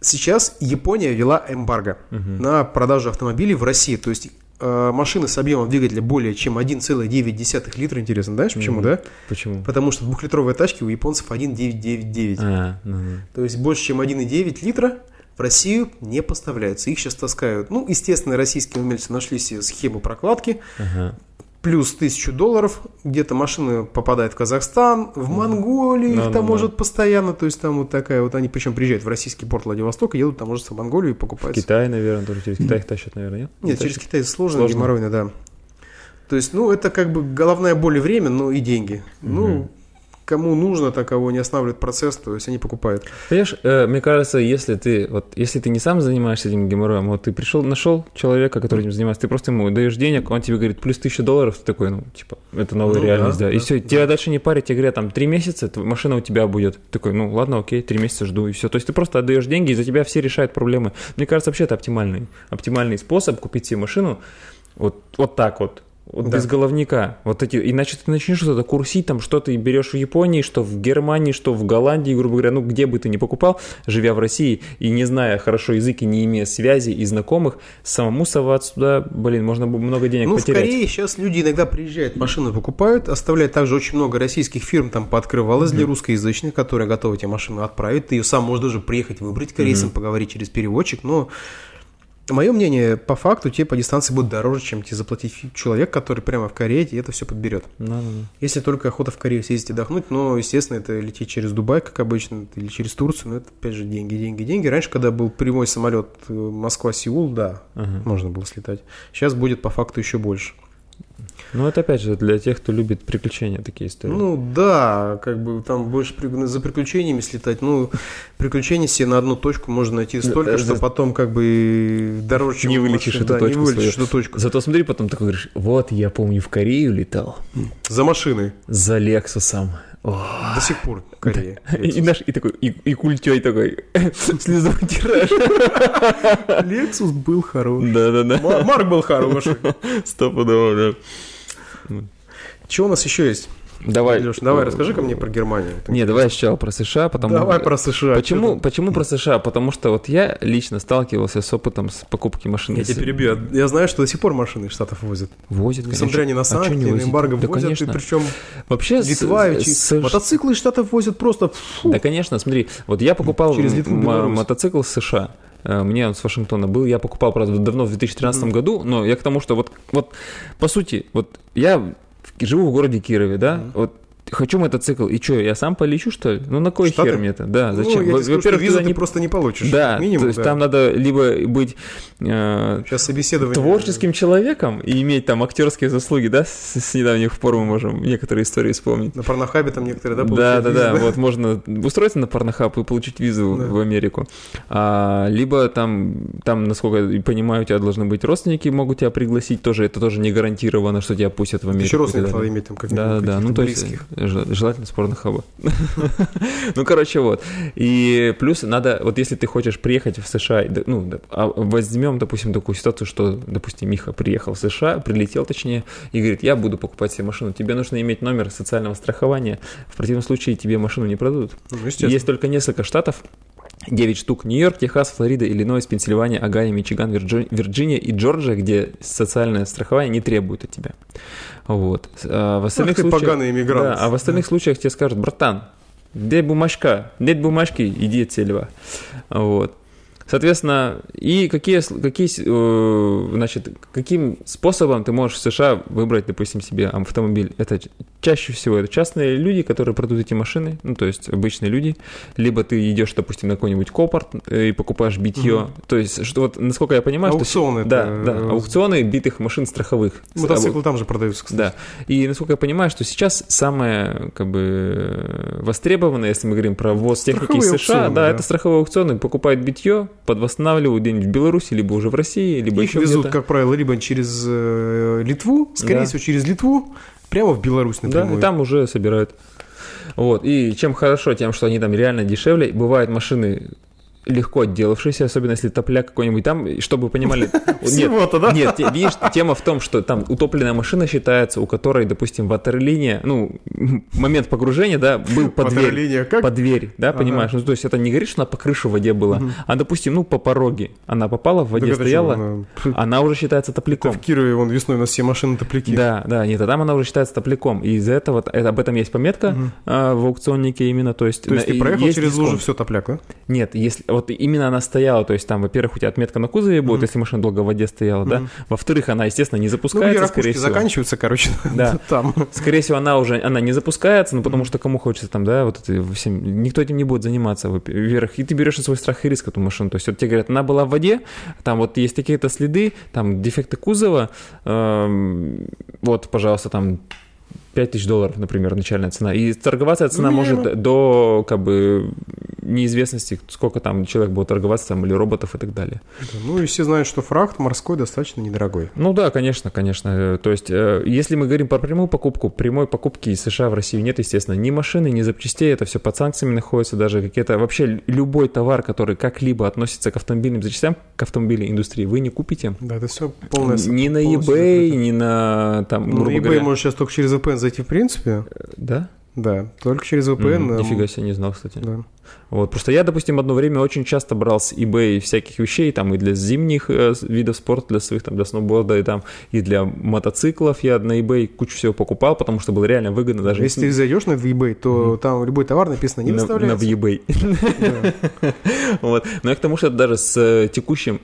Сейчас Япония ввела эмбарго на продажу автомобилей в России. То есть э, машины с объемом двигателя более чем 1,9 литра, интересно, знаешь почему, Мгм. да? Почему? Потому что двухлитровые тачки у японцев 1,999. А, ну, ну. То есть больше, чем 1,9 литра в Россию не поставляются. Их сейчас таскают. Ну, естественно, российские умельцы нашли себе схему прокладки. Ага. Плюс тысячу долларов. Где-то машина попадает в Казахстан, в Монголию их там может постоянно. То есть там вот такая вот. Они причем приезжают в российский порт Владивостока, едут там может в Монголию и покупают. Китай, наверное, тоже через Китай их тащат, наверное, нет? Нет, Тащат? через Китай сложно, Сложно. геморройно, да. То есть, ну, это как бы головная боль и время, но и деньги. Ну, кому нужно, так кого не останавливает процесс, то есть они покупают. Понимаешь, э, мне кажется, если ты вот если ты не сам занимаешься этим геморроем, вот ты пришел, нашел человека, который этим занимается, ты просто ему даешь денег, он тебе говорит плюс тысяча долларов, ты такой, ну, типа, это новая Ну, реальность, да, да. И да, все, да. тебя дальше не парят, тебе говорят, там, три месяца, машина у тебя будет. Ты такой, ну, ладно, окей, три месяца жду, и все. То есть ты просто отдаешь деньги, и за тебя все решают проблемы. Мне кажется, вообще это оптимальный, оптимальный способ купить себе машину вот, вот так вот. Вот Да. без головника. Вот эти, иначе ты начнешь что-то курсить, там что ты берешь в Японии, что в Германии, что в Голландии, грубо говоря, ну где бы ты ни покупал, живя в России и не зная хорошо язык и не имея связи и знакомых, самому соваться туда, блин, можно бы много денег Ну, потерять. в Корее сейчас люди иногда приезжают, машины покупают, оставляют также очень много российских фирм там пооткрывалось для русскоязычных, которые готовы тебе машину отправить. Ты ее сам можешь даже приехать, выбрать корейцам, поговорить через переводчик, но Мое мнение, по факту тебе по дистанции будет дороже, чем тебе заплатить человек, который прямо в Корее и это все подберет. Ну-ну-ну. Если только охота в Корею съездить отдохнуть, но, естественно, это лететь через Дубай, как обычно, или через Турцию, но это, опять же, деньги, деньги, деньги. Раньше, когда был прямой самолет э, Москва-Сеул, да, Ага. можно было слетать. Сейчас будет по факту еще больше. Ну, это опять же для тех, кто любит приключения, такие истории. Ну да, как бы там больше при- за приключениями слетать. Ну, приключений себе на одну точку можно найти столько, что потом как бы дороже, Не вылечишь эту Да, точку Не вылечишь свою. эту точку. Зато смотри, потом такой говоришь, вот я помню в Корею летал За машиной. за Лексусом. До сих пор в Корее. И, наш, и такой, и, и культей такой, [LAUGHS] слезу тираж. Лексус был хорош. Да-да-да. Ма- Марк был хороший. [LAUGHS] Стопудово, да. Что у нас еще есть? Давай. Леш, давай, расскажи-ка мне про Германию. Не, давай сначала про США, потому Давай про США. Почему, почему про США? Потому что вот я лично сталкивался с опытом с покупки машины. Я тебя перебью. Я- знаю, что до сих пор машины из Штатов возят. Возят, Несмотря ни на А санкции, не на эмбарго Да, возят. И конечно. причем Вообще, с- Литвавичи. с- Мотоциклы из Штатов возят просто... фу. Да, конечно, смотри, вот я покупал Через Литву, м- мотоцикл с США. Э, Мне он с Вашингтона был, я покупал, правда, давно, в 2013 году, но я к тому, что вот, вот по сути, вот я живу в городе Кирове, да, вот хочу мотоцикл, и что, я сам полечу, что ли? Ну, на кой Штаты? хер мне это? Да, Ну, зачем? я тебе Во- что визу ты просто не получишь. Да, минимум, то есть да. там надо либо быть э, Сейчас собеседование. творческим человеком и иметь там актерские заслуги, да, с, с недавних пор мы можем некоторые истории вспомнить. На порнохабе там некоторые, да, Да, получают да, визу, да, вот можно устроиться на порнохаб и получить визу Да. в Америку. А, либо там, там, насколько я понимаю, у тебя должны быть родственники, могут тебя пригласить тоже, это тоже не гарантированно, что тебя пустят в Америку. Еще родственников надо иметь там как Да, да. Ну, то есть желательно с порнохаба. [LAUGHS] Ну, короче, вот. И плюс надо, вот если ты хочешь приехать в США, ну, а возьмем, допустим, такую ситуацию, что, допустим, Миха приехал в США, прилетел, точнее, и говорит, я буду покупать себе машину. Тебе нужно иметь номер социального страхования. В противном случае тебе машину не продадут. Ну, Есть только несколько штатов, 9 штук. Нью-Йорк, Техас, Флорида, Иллинойс, Пенсильвания, Огайо, Мичиган, Вирджиния и Джорджия, где социальное страхование не требует от тебя. Вот. А в остальных Ах случаях, поганый иммигрант. Да, а в остальных случаях тебе скажут, братан, где бумажка? Нет бумажки, иди отсельва. Вот. Соответственно, и какие, какие, э, значит, каким способом ты можешь в США выбрать, допустим, себе автомобиль? Это чаще всего это частные люди, которые продают эти машины, ну, то есть обычные люди. Либо ты идешь, допустим, на какой-нибудь копорт э, и покупаешь битье. Угу. То есть, что вот, насколько я понимаю, аукционы. Что, да, да, аукционы битых машин страховых. Мотоциклы там же продаются, кстати. Да. И насколько я понимаю, что сейчас самое, как бы, востребованное, если мы говорим про ввоз техники из США, аукционы, да, да, это страховые аукционы. Покупают битье, подвосстанавливают где-нибудь в Беларуси, либо уже в России, либо Их еще везут, как правило, либо через э, Литву, скорее да. всего, через Литву, прямо в Беларусь напрямую. Да, и там уже собирают. Вот, и чем хорошо, тем, что они там реально дешевле. Бывают машины легко отделавшийся, особенно если топляк какой-нибудь там, чтобы вы понимали... [LAUGHS] Всего-то, да? Нет, видишь, тема в том, что там утопленная машина считается, у которой, допустим, ватерлиния, ну, момент погружения, да, был под дверь. как? Под дверь, да, понимаешь? Ну, то есть это не говорит, что она по крыше в воде была, а, допустим, ну, по пороге. Она попала в воде, стояла, [LAUGHS] она уже считается топляком. В Кирове, вон, весной у нас все машины топляки. Да, да, нет, а там она уже считается топляком. И из-за этого, об этом есть пометка а, в аукционнике именно, то есть... То есть ты проехал через лужу, все топляк, да? Нет, если вот именно она стояла, то есть там, во-первых, у тебя отметка на кузове будет, mm-hmm. если машина долго в воде стояла, mm-hmm. да. Во-вторых, она, естественно, не запускается, ну, скорее всего. заканчиваются, короче, [LAUGHS] да. там. Скорее всего, она уже, она не запускается, ну, потому что кому хочется там, да, вот это всем, никто этим не будет заниматься, вверх, и ты берешь на свой страх и риск эту машину, то есть вот тебе говорят, она была в воде, там вот есть такие-то следы, там дефекты кузова, эм, вот, пожалуйста, там 5000 долларов, например, начальная цена. И торговаться эта цена ну, может до как бы неизвестности, сколько там человек будет торговаться там или роботов и так далее. Ну и все знают, что фрахт морской достаточно недорогой. Ну да, конечно, конечно. То есть, э, если мы говорим про прямую покупку, прямой покупки из США в Россию нет, естественно, ни машины, ни запчастей, это все под санкциями находится, даже какие-то вообще любой товар, который как-либо относится к автомобильным запчастям, к автомобильной индустрии, вы не купите. Да, это все полное. Ни на eBay, ни на там, ну, на eBay говоря... можешь сейчас только через VPN зайти в принципе. Да? Да, только через VPN. Mm, нифига себе, не знал, кстати. Да. Вот, просто я, допустим, одно время очень часто брал с eBay всяких вещей, там, и для зимних э, видов спорта, для своих, там, для сноуборда, и там, и для мотоциклов я на eBay кучу всего покупал, потому что было реально выгодно даже. Если ты зайдешь на eBay, то mm-hmm. там любой товар написано не на, выставляется. На eBay. [LAUGHS] Вот, но я к тому, что даже с э, текущим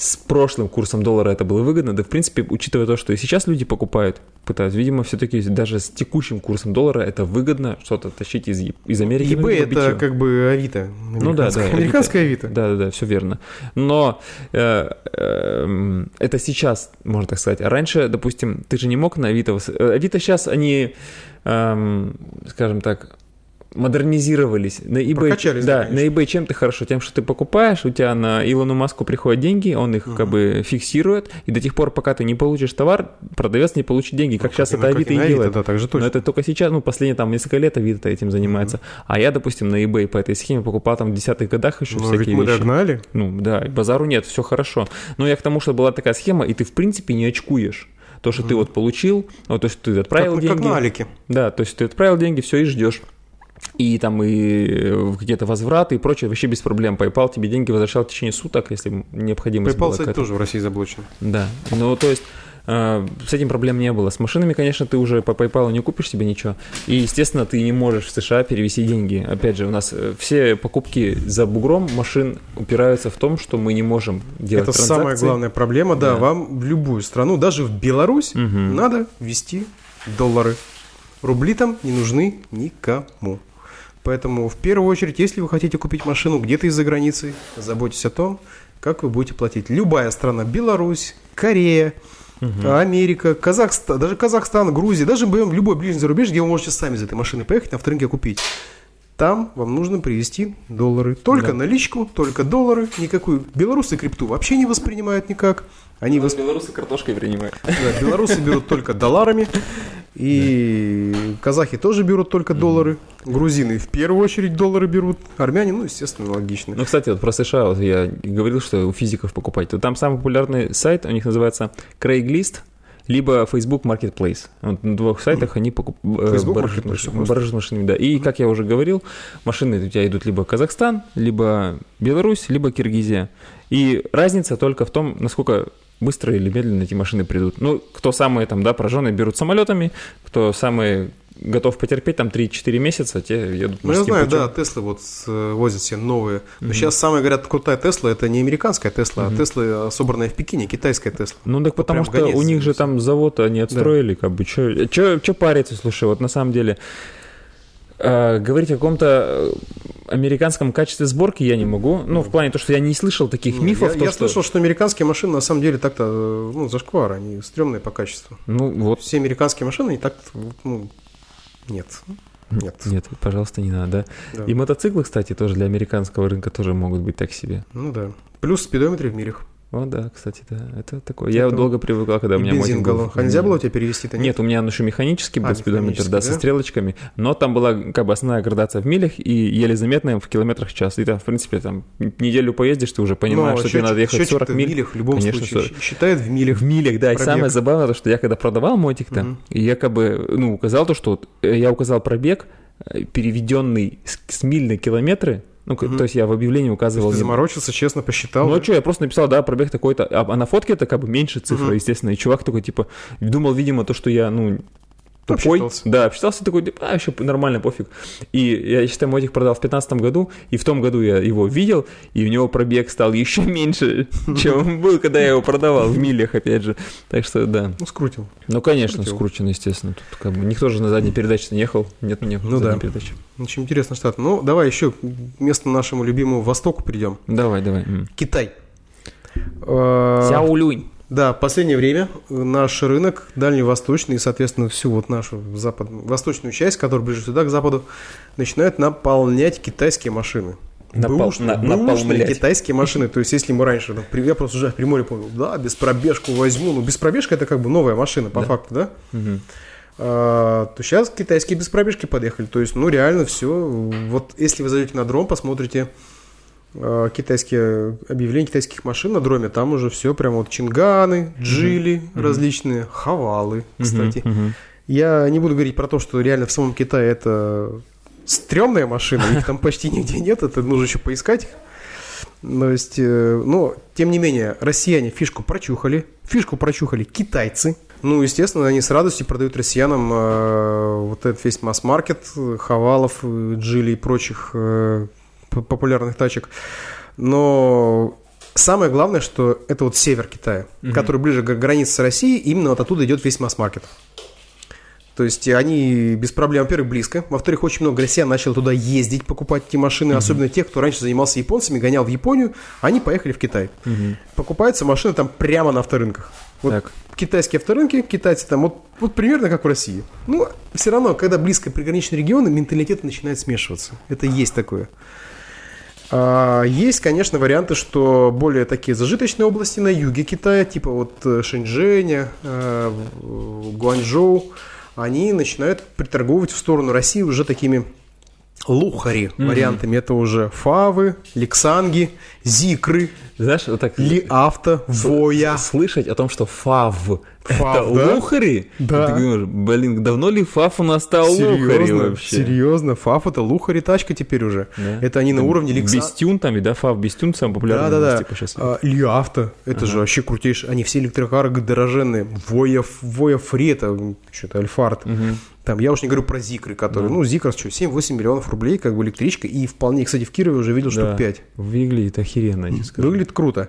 с прошлым курсом доллара это было выгодно, да в принципе, учитывая то, что и сейчас люди покупают, пытаются, видимо, все-таки даже с текущим курсом доллара это выгодно что-то тащить из, из Америки. eBay это как бы Авито. Ну да, да. Американская Авито. Да, да, да, все верно. Но э, э, это сейчас, можно так сказать. А раньше, допустим, ты же не мог на Авито... Э, Авито сейчас, они, э, скажем так, модернизировались. На eBay, да, на eBay чем ты хорошо? Тем, что ты покупаешь, у тебя на Илону Маску приходят деньги, он их uh-huh. как бы фиксирует, и до тех пор, пока ты не получишь товар, продавец не получит деньги, как ну, сейчас как это Авито и делает. Да, так же точно. Но это только сейчас, ну, последние там несколько лет Авито этим занимается. Uh-huh. А я, допустим, на eBay по этой схеме покупал там в десятых годах еще Но всякие ведь мы вещи. догнали. Ну, да, базару нет, все хорошо. Но я к тому, что была такая схема, и ты, в принципе, не очкуешь. То, что mm. ты вот получил, вот, то есть ты отправил как, деньги. Как на Алике. Да, то есть ты отправил деньги, все, и ждешь и там и э, какие-то возвраты и прочее, вообще без проблем. PayPal тебе деньги возвращал в течение суток, если необходимость PayPal, кстати, тоже в России заблочен. Да, ну то есть э, с этим проблем не было. С машинами, конечно, ты уже по PayPal не купишь себе ничего. И, естественно, ты не можешь в США перевести деньги. Опять же, у нас э, все покупки за бугром машин упираются в том, что мы не можем делать Это транзакции. самая главная проблема, да, да. Вам в любую страну, даже в Беларусь, угу. надо ввести доллары. Рубли там не нужны никому. Поэтому в первую очередь, если вы хотите купить машину где-то из-за границы, заботьтесь о том, как вы будете платить. Любая страна, Беларусь, Корея, угу. Америка, Казахстан, даже Казахстан, Грузия, даже любой ближний зарубеж, где вы можете сами за этой машиной поехать, на авторынке купить. Там вам нужно привезти доллары. Только да. наличку, только доллары, никакую. Белорусы крипту вообще не воспринимают никак. Они Ну, восп- белорусы картошкой принимают. да, белорусы берут только долларами, и казахи тоже берут только доллары, грузины в первую очередь доллары берут, армяне, ну, естественно, логично. Ну, кстати, вот про США вот я говорил, что у физиков покупать. То там самый популярный сайт, у них называется Craigslist, либо Facebook Marketplace. Вот на двух сайтах они покупают маш- барыжат машинами. Да. И, как я уже говорил, машины у тебя идут либо Казахстан, либо Беларусь, либо Киргизия. И разница только в том, насколько быстро или медленно эти машины придут. Ну, кто самые там, да, пораженные, берут самолетами, кто самые готов потерпеть там 3-4 месяца, те едут Ну, я знаю, путем. да, Теслы вот э, возят себе новые. Но сейчас самая, говорят, крутая Тесла, это не американская Тесла, а Тесла, э, собранная в Пекине, китайская Тесла. Ну так потому прям что гонец у них же там завод они отстроили, как бы, что париться, слушай, вот на самом деле э, говорить о каком-то американском качестве сборки я не могу, ну, в плане то, что я не слышал таких Ну, мифов, я, то, я что... слышал, что американские машины на самом деле так-то, ну, зашквар, они стрёмные по качеству. Ну, вот, Все американские машины, они так, ну, нет. Нет. нет, пожалуйста, не надо, да. Да. И мотоциклы, кстати, тоже для американского рынка тоже могут быть так себе. Ну да. Плюс спидометры в милях. Вот, да, кстати, да, это такое. Я долго привыкал, когда у И меня мотик был. А нельзя было у тебя перевести-то? Нет, у меня он еще механический был А, спидометр, механический, да, со да? стрелочками, но там была как бы основная градация в милях и еле заметная в километрах в час. И там, в принципе, там неделю поездишь, ты уже понимаешь, Но что тебе счетчик- надо ехать счетчик-то 40 в миль. милях в любом Конечно, случае. 40. Считает в милях. В милях, да. И Пробег. самое забавное, то, что я когда продавал мотик-то, Мгм. и я как бы, ну, указал то, что э, я указал пробег, э, переведенный с, с миль на километры, ну, Мгм. то есть я в объявлении указывал... Ты не- заморочился, честно посчитал. ну, а что, я просто написал, да, пробег такой-то, а, а на фотке это как бы меньше цифра, Мгм. естественно, и чувак такой, типа, думал, видимо, то, что я, ну, тупой. Обсчитался. Да, обсчитался такой, типа, а, еще нормально, пофиг. И я, считаю, мотик продал в 15 году, и в том году я его видел, и у него пробег стал [LAUGHS] еще меньше, чем он был, когда я его продавал, в милях, опять же. Так что, да. Ну, скрутил. Ну, конечно, Скрутил. скручено, естественно. Тут как бы никто же на задней передаче не ехал. Нет, не Ну задней да. передачи. Очень интересно штат. Ну, давай еще к месту нашему любимому Востоку перейдем. Давай, давай. Китай. Сяолюнь. Да, в последнее время наш рынок дальневосточный и, соответственно, всю вот нашу запад... восточную часть, которая ближе сюда, к западу, начинают наполнять китайские машины. Напал- Бэушные- на- бэушные китайские машины. То есть, если мы раньше, ну, я просто уже в Приморье понял, да, без пробежку возьму. Ну, без пробежки это как бы новая машина, по Да. факту, да? Мгм. А, то сейчас китайские без пробежки подъехали. То есть, ну, реально все. Вот если вы зайдете на дрон, посмотрите китайские объявления китайских машин на дроме, там уже все прям вот чинганы, джили различные, хавалы, кстати. Мгм. Я не буду говорить про то, что реально в самом Китае это стрёмная машина, их там почти нигде нет, это нужно еще поискать. То есть, э, но, тем не менее, россияне фишку прочухали, фишку прочухали китайцы. Ну, естественно, они с радостью продают россиянам э, вот этот весь масс-маркет, э, хавалов, э, джили и прочих э, популярных тачек. Но самое главное, что это вот север Китая, Мгм. который ближе к границе с Россией, именно вот оттуда идет весь масс-маркет. То есть они без проблем, во-первых, близко. Во-вторых, очень много россиян начало туда ездить, покупать эти машины. Особенно тех, кто раньше занимался японцами, гонял в Японию. Они поехали в Китай. Мгм. Покупаются машины там прямо на авторынках. Вот Так. китайские авторынки, китайцы там, вот, вот примерно как в России. Ну, все равно, когда близко приграничные регионы, менталитет начинает смешиваться. Это есть такое. А, есть, конечно, варианты, что более такие зажиточные области на юге Китая, типа вот э, Шэньчжэня, э, Гуанчжоу, они начинают приторговывать в сторону России уже такими лухари Мгм. вариантами. Это уже фавы, лексанги, зикры, Знаешь, вот так... ли авто, воя. Слышать о том, что фав, Фав, это да? лухари? Да. Ты думаешь, блин, давно ли фав у нас стал лухари Серьезно, вообще? серьезно, фаф это лухари тачка теперь уже. Да. Это они на уровне лекса. Бестюн там, да, фав Бестюн самый популярный у нас, Да-да-да. типа, сейчас. А, Лиавто, это же вообще крутейшие. Они все электрокары дороженные. Воя, Воя Фри, это что-то Альфард. Мгм. Там, я уж не говорю про Зикры, которые, ну, Зикр, что, 7-8 миллионов рублей, как бы электричка, и вполне, кстати, в Кирове уже видел штук Да. 5. Выглядит охеренно, я тебе скажу. Выглядит круто.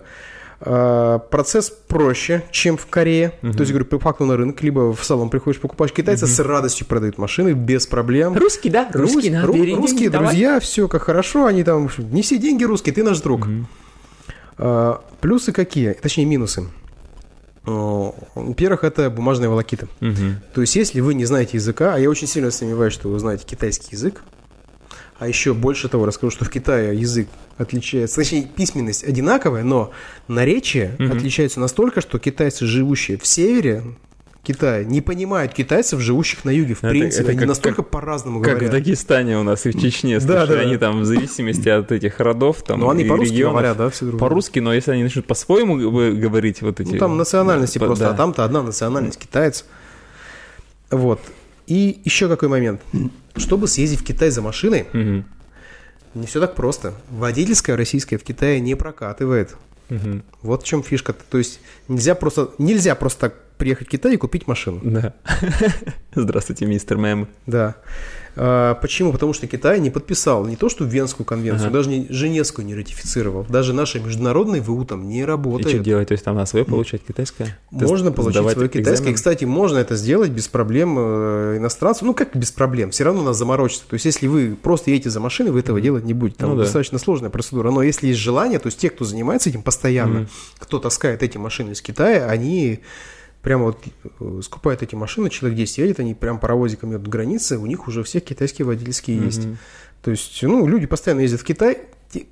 А, Процесс проще, чем в Корее. То есть, говорю, по факту на рынок, либо в салон приходишь, покупаешь. Китайцы с радостью продают машины без проблем. Русский, да? Рус- Русский, да? ру- русские деньги, давай. друзья, все как хорошо, они там, неси деньги русские, ты наш друг. А, плюсы какие? Точнее, минусы. Во-первых, это бумажная волокита. Мгм. То есть, если вы не знаете языка, а я очень сильно сомневаюсь, что вы знаете китайский язык, А еще больше того, расскажу, что в Китае язык отличается, точнее, письменность одинаковая, но наречие Мгм. отличается настолько, что китайцы, живущие в севере Китая, не понимают китайцев, живущих на юге. В Это- принципе, это они как- настолько по-разному Как в говорят. Дагестане у нас и в Чечне, Да, да, да. они там в зависимости от этих родов, там, Но они по-русски регионов, говорят, да, все друг? По-русски, но если они начнут по-своему говорить вот эти... Ну, там национальности по- просто, да. а там-то одна национальность, китаец. Вот. И еще какой момент. Чтобы съездить в Китай за машиной, Мгм. не все так просто. Водительская российская в Китае не прокатывает. Мгм. Вот в чем фишка. То есть нельзя просто, нельзя просто так приехать в Китай и купить машину. Да. [LAUGHS] Здравствуйте, мистер Мэм. Да. А, почему? Потому что Китай не подписал не то, что Венскую конвенцию, Ага. даже не Женевскую не ратифицировал. Даже наши международные ВУ там не И что делать? То есть там на свое получать китайское? Можно Тест- получить свое китайское. экзамен? И, кстати, можно это сделать без проблем э, иностранцу. Ну, как без проблем? Все равно нас заморочится. То есть, если вы просто едете за машиной, вы этого делать не будете. Там Ну да. достаточно сложная процедура. Но если есть желание, то есть те, кто занимается этим постоянно, Мгм. кто таскает эти машины из Китая, они прямо вот э, скупают эти машины, человек 10 едет, они прям паровозиком едут к границе, у них уже все китайские водительские есть. Мгм. То есть, ну, люди постоянно ездят в Китай,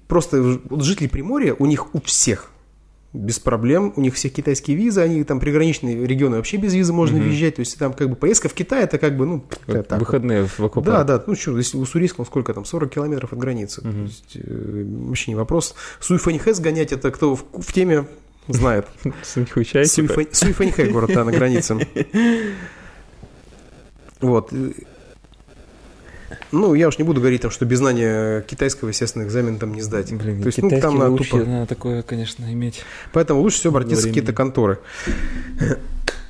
просто вот жители Приморья, у них у всех без проблем, у них все китайские визы, они там приграничные регионы вообще без визы можно Мгм. въезжать, то есть там как бы поездка в Китай, это как бы, ну, Вот так вот. Выходные в аквапарк. Да, да, ну что, если у Сурийского сколько там, 40 километров от границы, Мгм. то есть, э, вообще не вопрос. Суйфаньхэ сгонять, это кто в, в теме знает. Суньхуйчай, город, да, на границе. Вот. Ну, я уж не буду говорить там, что без знания китайского, естественно, экзамен там не сдать. Блин, То есть, ну, китайский там надо тупо. надо такое, конечно, иметь. Поэтому лучше всего обратиться в какие-то конторы.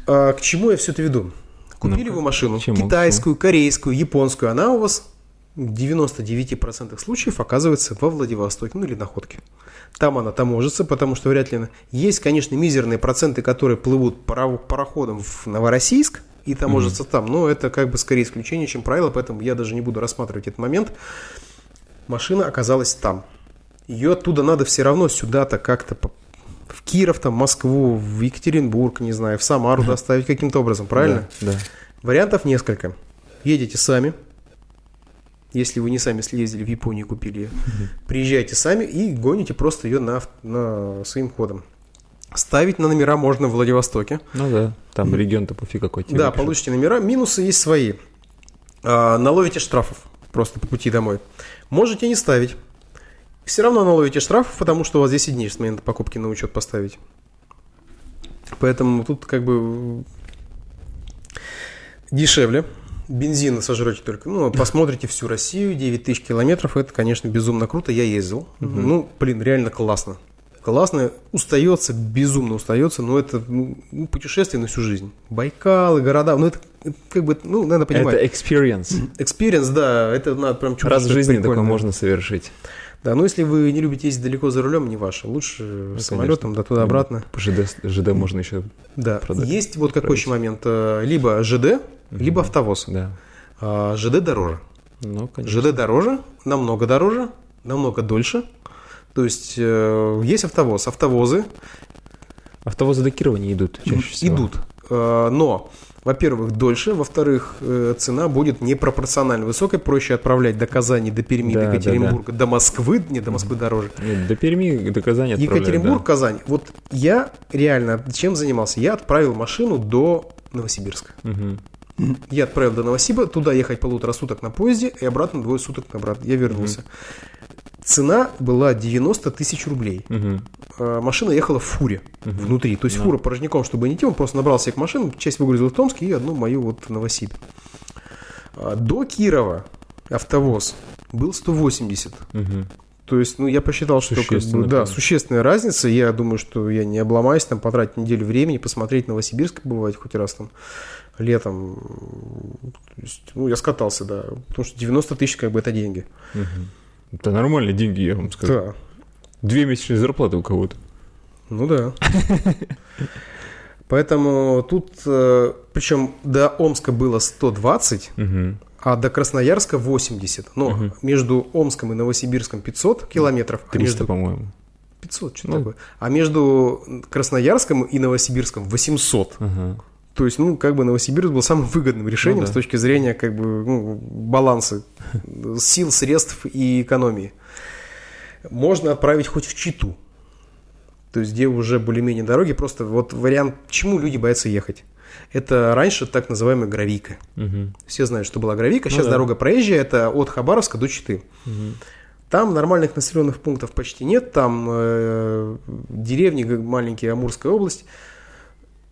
А, к чему я все это веду? Купили Ну-ка, вы машину, к чему, китайскую, корейскую, японскую, она у вас в 99% случаев оказывается во Владивостоке, ну или Находке. Там она таможится, потому что вряд ли... Есть, конечно, мизерные проценты, которые плывут паро- пароходом в Новороссийск и таможатся там, но это как бы скорее исключение, чем правило, поэтому я даже не буду рассматривать этот момент. Машина оказалась там. Ее оттуда надо все равно сюда-то как-то в Киров, там, Москву, в Екатеринбург, не знаю, в Самару доставить каким-то образом, правильно? Да. да. Вариантов несколько. Едете сами, если вы не сами съездили в Японию и купили ее. Приезжайте сами и гоните просто ее на, на своим ходом. Ставить на номера можно в Владивостоке. Ну да, там регион-то пофиг какой тебе Да, выпишут. получите номера. Минусы есть свои. А, наловите штрафов просто по пути домой. Можете не ставить. Все равно наловите штрафов, потому что у вас 10 дней с момента покупки на учет поставить. Поэтому тут как бы дешевле. Бензина сожрете только. Ну, посмотрите всю Россию, 9 тысяч километров. Это, конечно, безумно круто. Я ездил. Ну, блин, реально классно. Классно. Устается, безумно устается, но это ну, ну, путешествие на всю жизнь. Байкалы, города, ну это, как бы, ну, надо понимать. Это experience. Experience, да, это надо прям чувствовать. Раз в жизни такое можно совершить. Да, но если вы не любите ездить далеко за рулем, не ваше. Лучше самолетом, да туда-обратно. По ЖД, ЖД можно еще, Да. продать. Есть вот какой еще момент. э, Либо ЖД, либо автовоз. да. А, ЖД дороже. Ну, конечно. ЖД дороже, намного дороже, намного дольше. То есть э, есть автовоз. Автовозы Автовозы до Кирова не идут чаще всего. идут. Э, Но, во-первых, дольше, во-вторых, э, цена будет непропорционально высокой. Проще отправлять до Казани, до Перми, Да, до да, Екатеринбурга, до Москвы. Не, до Москвы дороже. Нет, до Перми, до Казани Екатеринбург, да. Казань. Вот я реально чем занимался? Я отправил машину до Новосибирска. Мгм. Я отправил до Новосиба, туда ехать полутора суток на поезде и обратно двое суток обратно. Я вернулся. Цена была 90 тысяч рублей. Э, Машина ехала в фуре внутри. То есть Да. фура порожняком, чтобы не идти, он просто набрал себе к машинам, часть выгрузил в Томске и одну мою вот в Новосиб. А, До Кирова автовоз был 180. Мгм. То есть, ну, я посчитал, что как бы, да, существенная разница. Я думаю, что я не обломаюсь, там, потратить неделю времени, посмотреть Новосибирск, бывает хоть раз там летом. То есть, ну, я скатался, да. Потому что 90 тысяч, как бы, это деньги. Мгм. Это нормальные деньги, я вам скажу. Да. Две месячные зарплаты у кого-то. Ну да. [LAUGHS] Поэтому тут, причем до Омска было 120, Мгм. а до Красноярска 80. Но Мгм. между Омском и Новосибирском 500 километров, а 300, между по-моему. 500, что Ну. такое. А между Красноярском и Новосибирском 800. Ага. То есть, ну, как бы Новосибирск был самым выгодным решением Ну да. с точки зрения, как бы, ну, баланса сил, средств и экономии. Можно отправить хоть в Читу. То есть, где уже более-менее дороги. Просто вот вариант, почему люди боятся ехать. Это раньше так называемая гравийка. Мгм. Все знают, что была гравийка. Ну Сейчас да. дорога проезжая, это от Хабаровска до Читы. Мгм. Там нормальных населенных пунктов почти нет. Там э, деревни маленькие, Амурская область.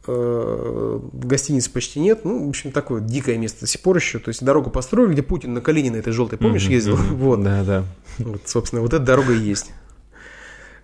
Э, гостиниц почти нет. Ну, в общем, такое дикое место до сих пор еще. То есть дорогу построили, где Путин на Калининой этой желтой, помнишь, ездил? Вот. Да, да. Вот, собственно, вот эта дорога и есть.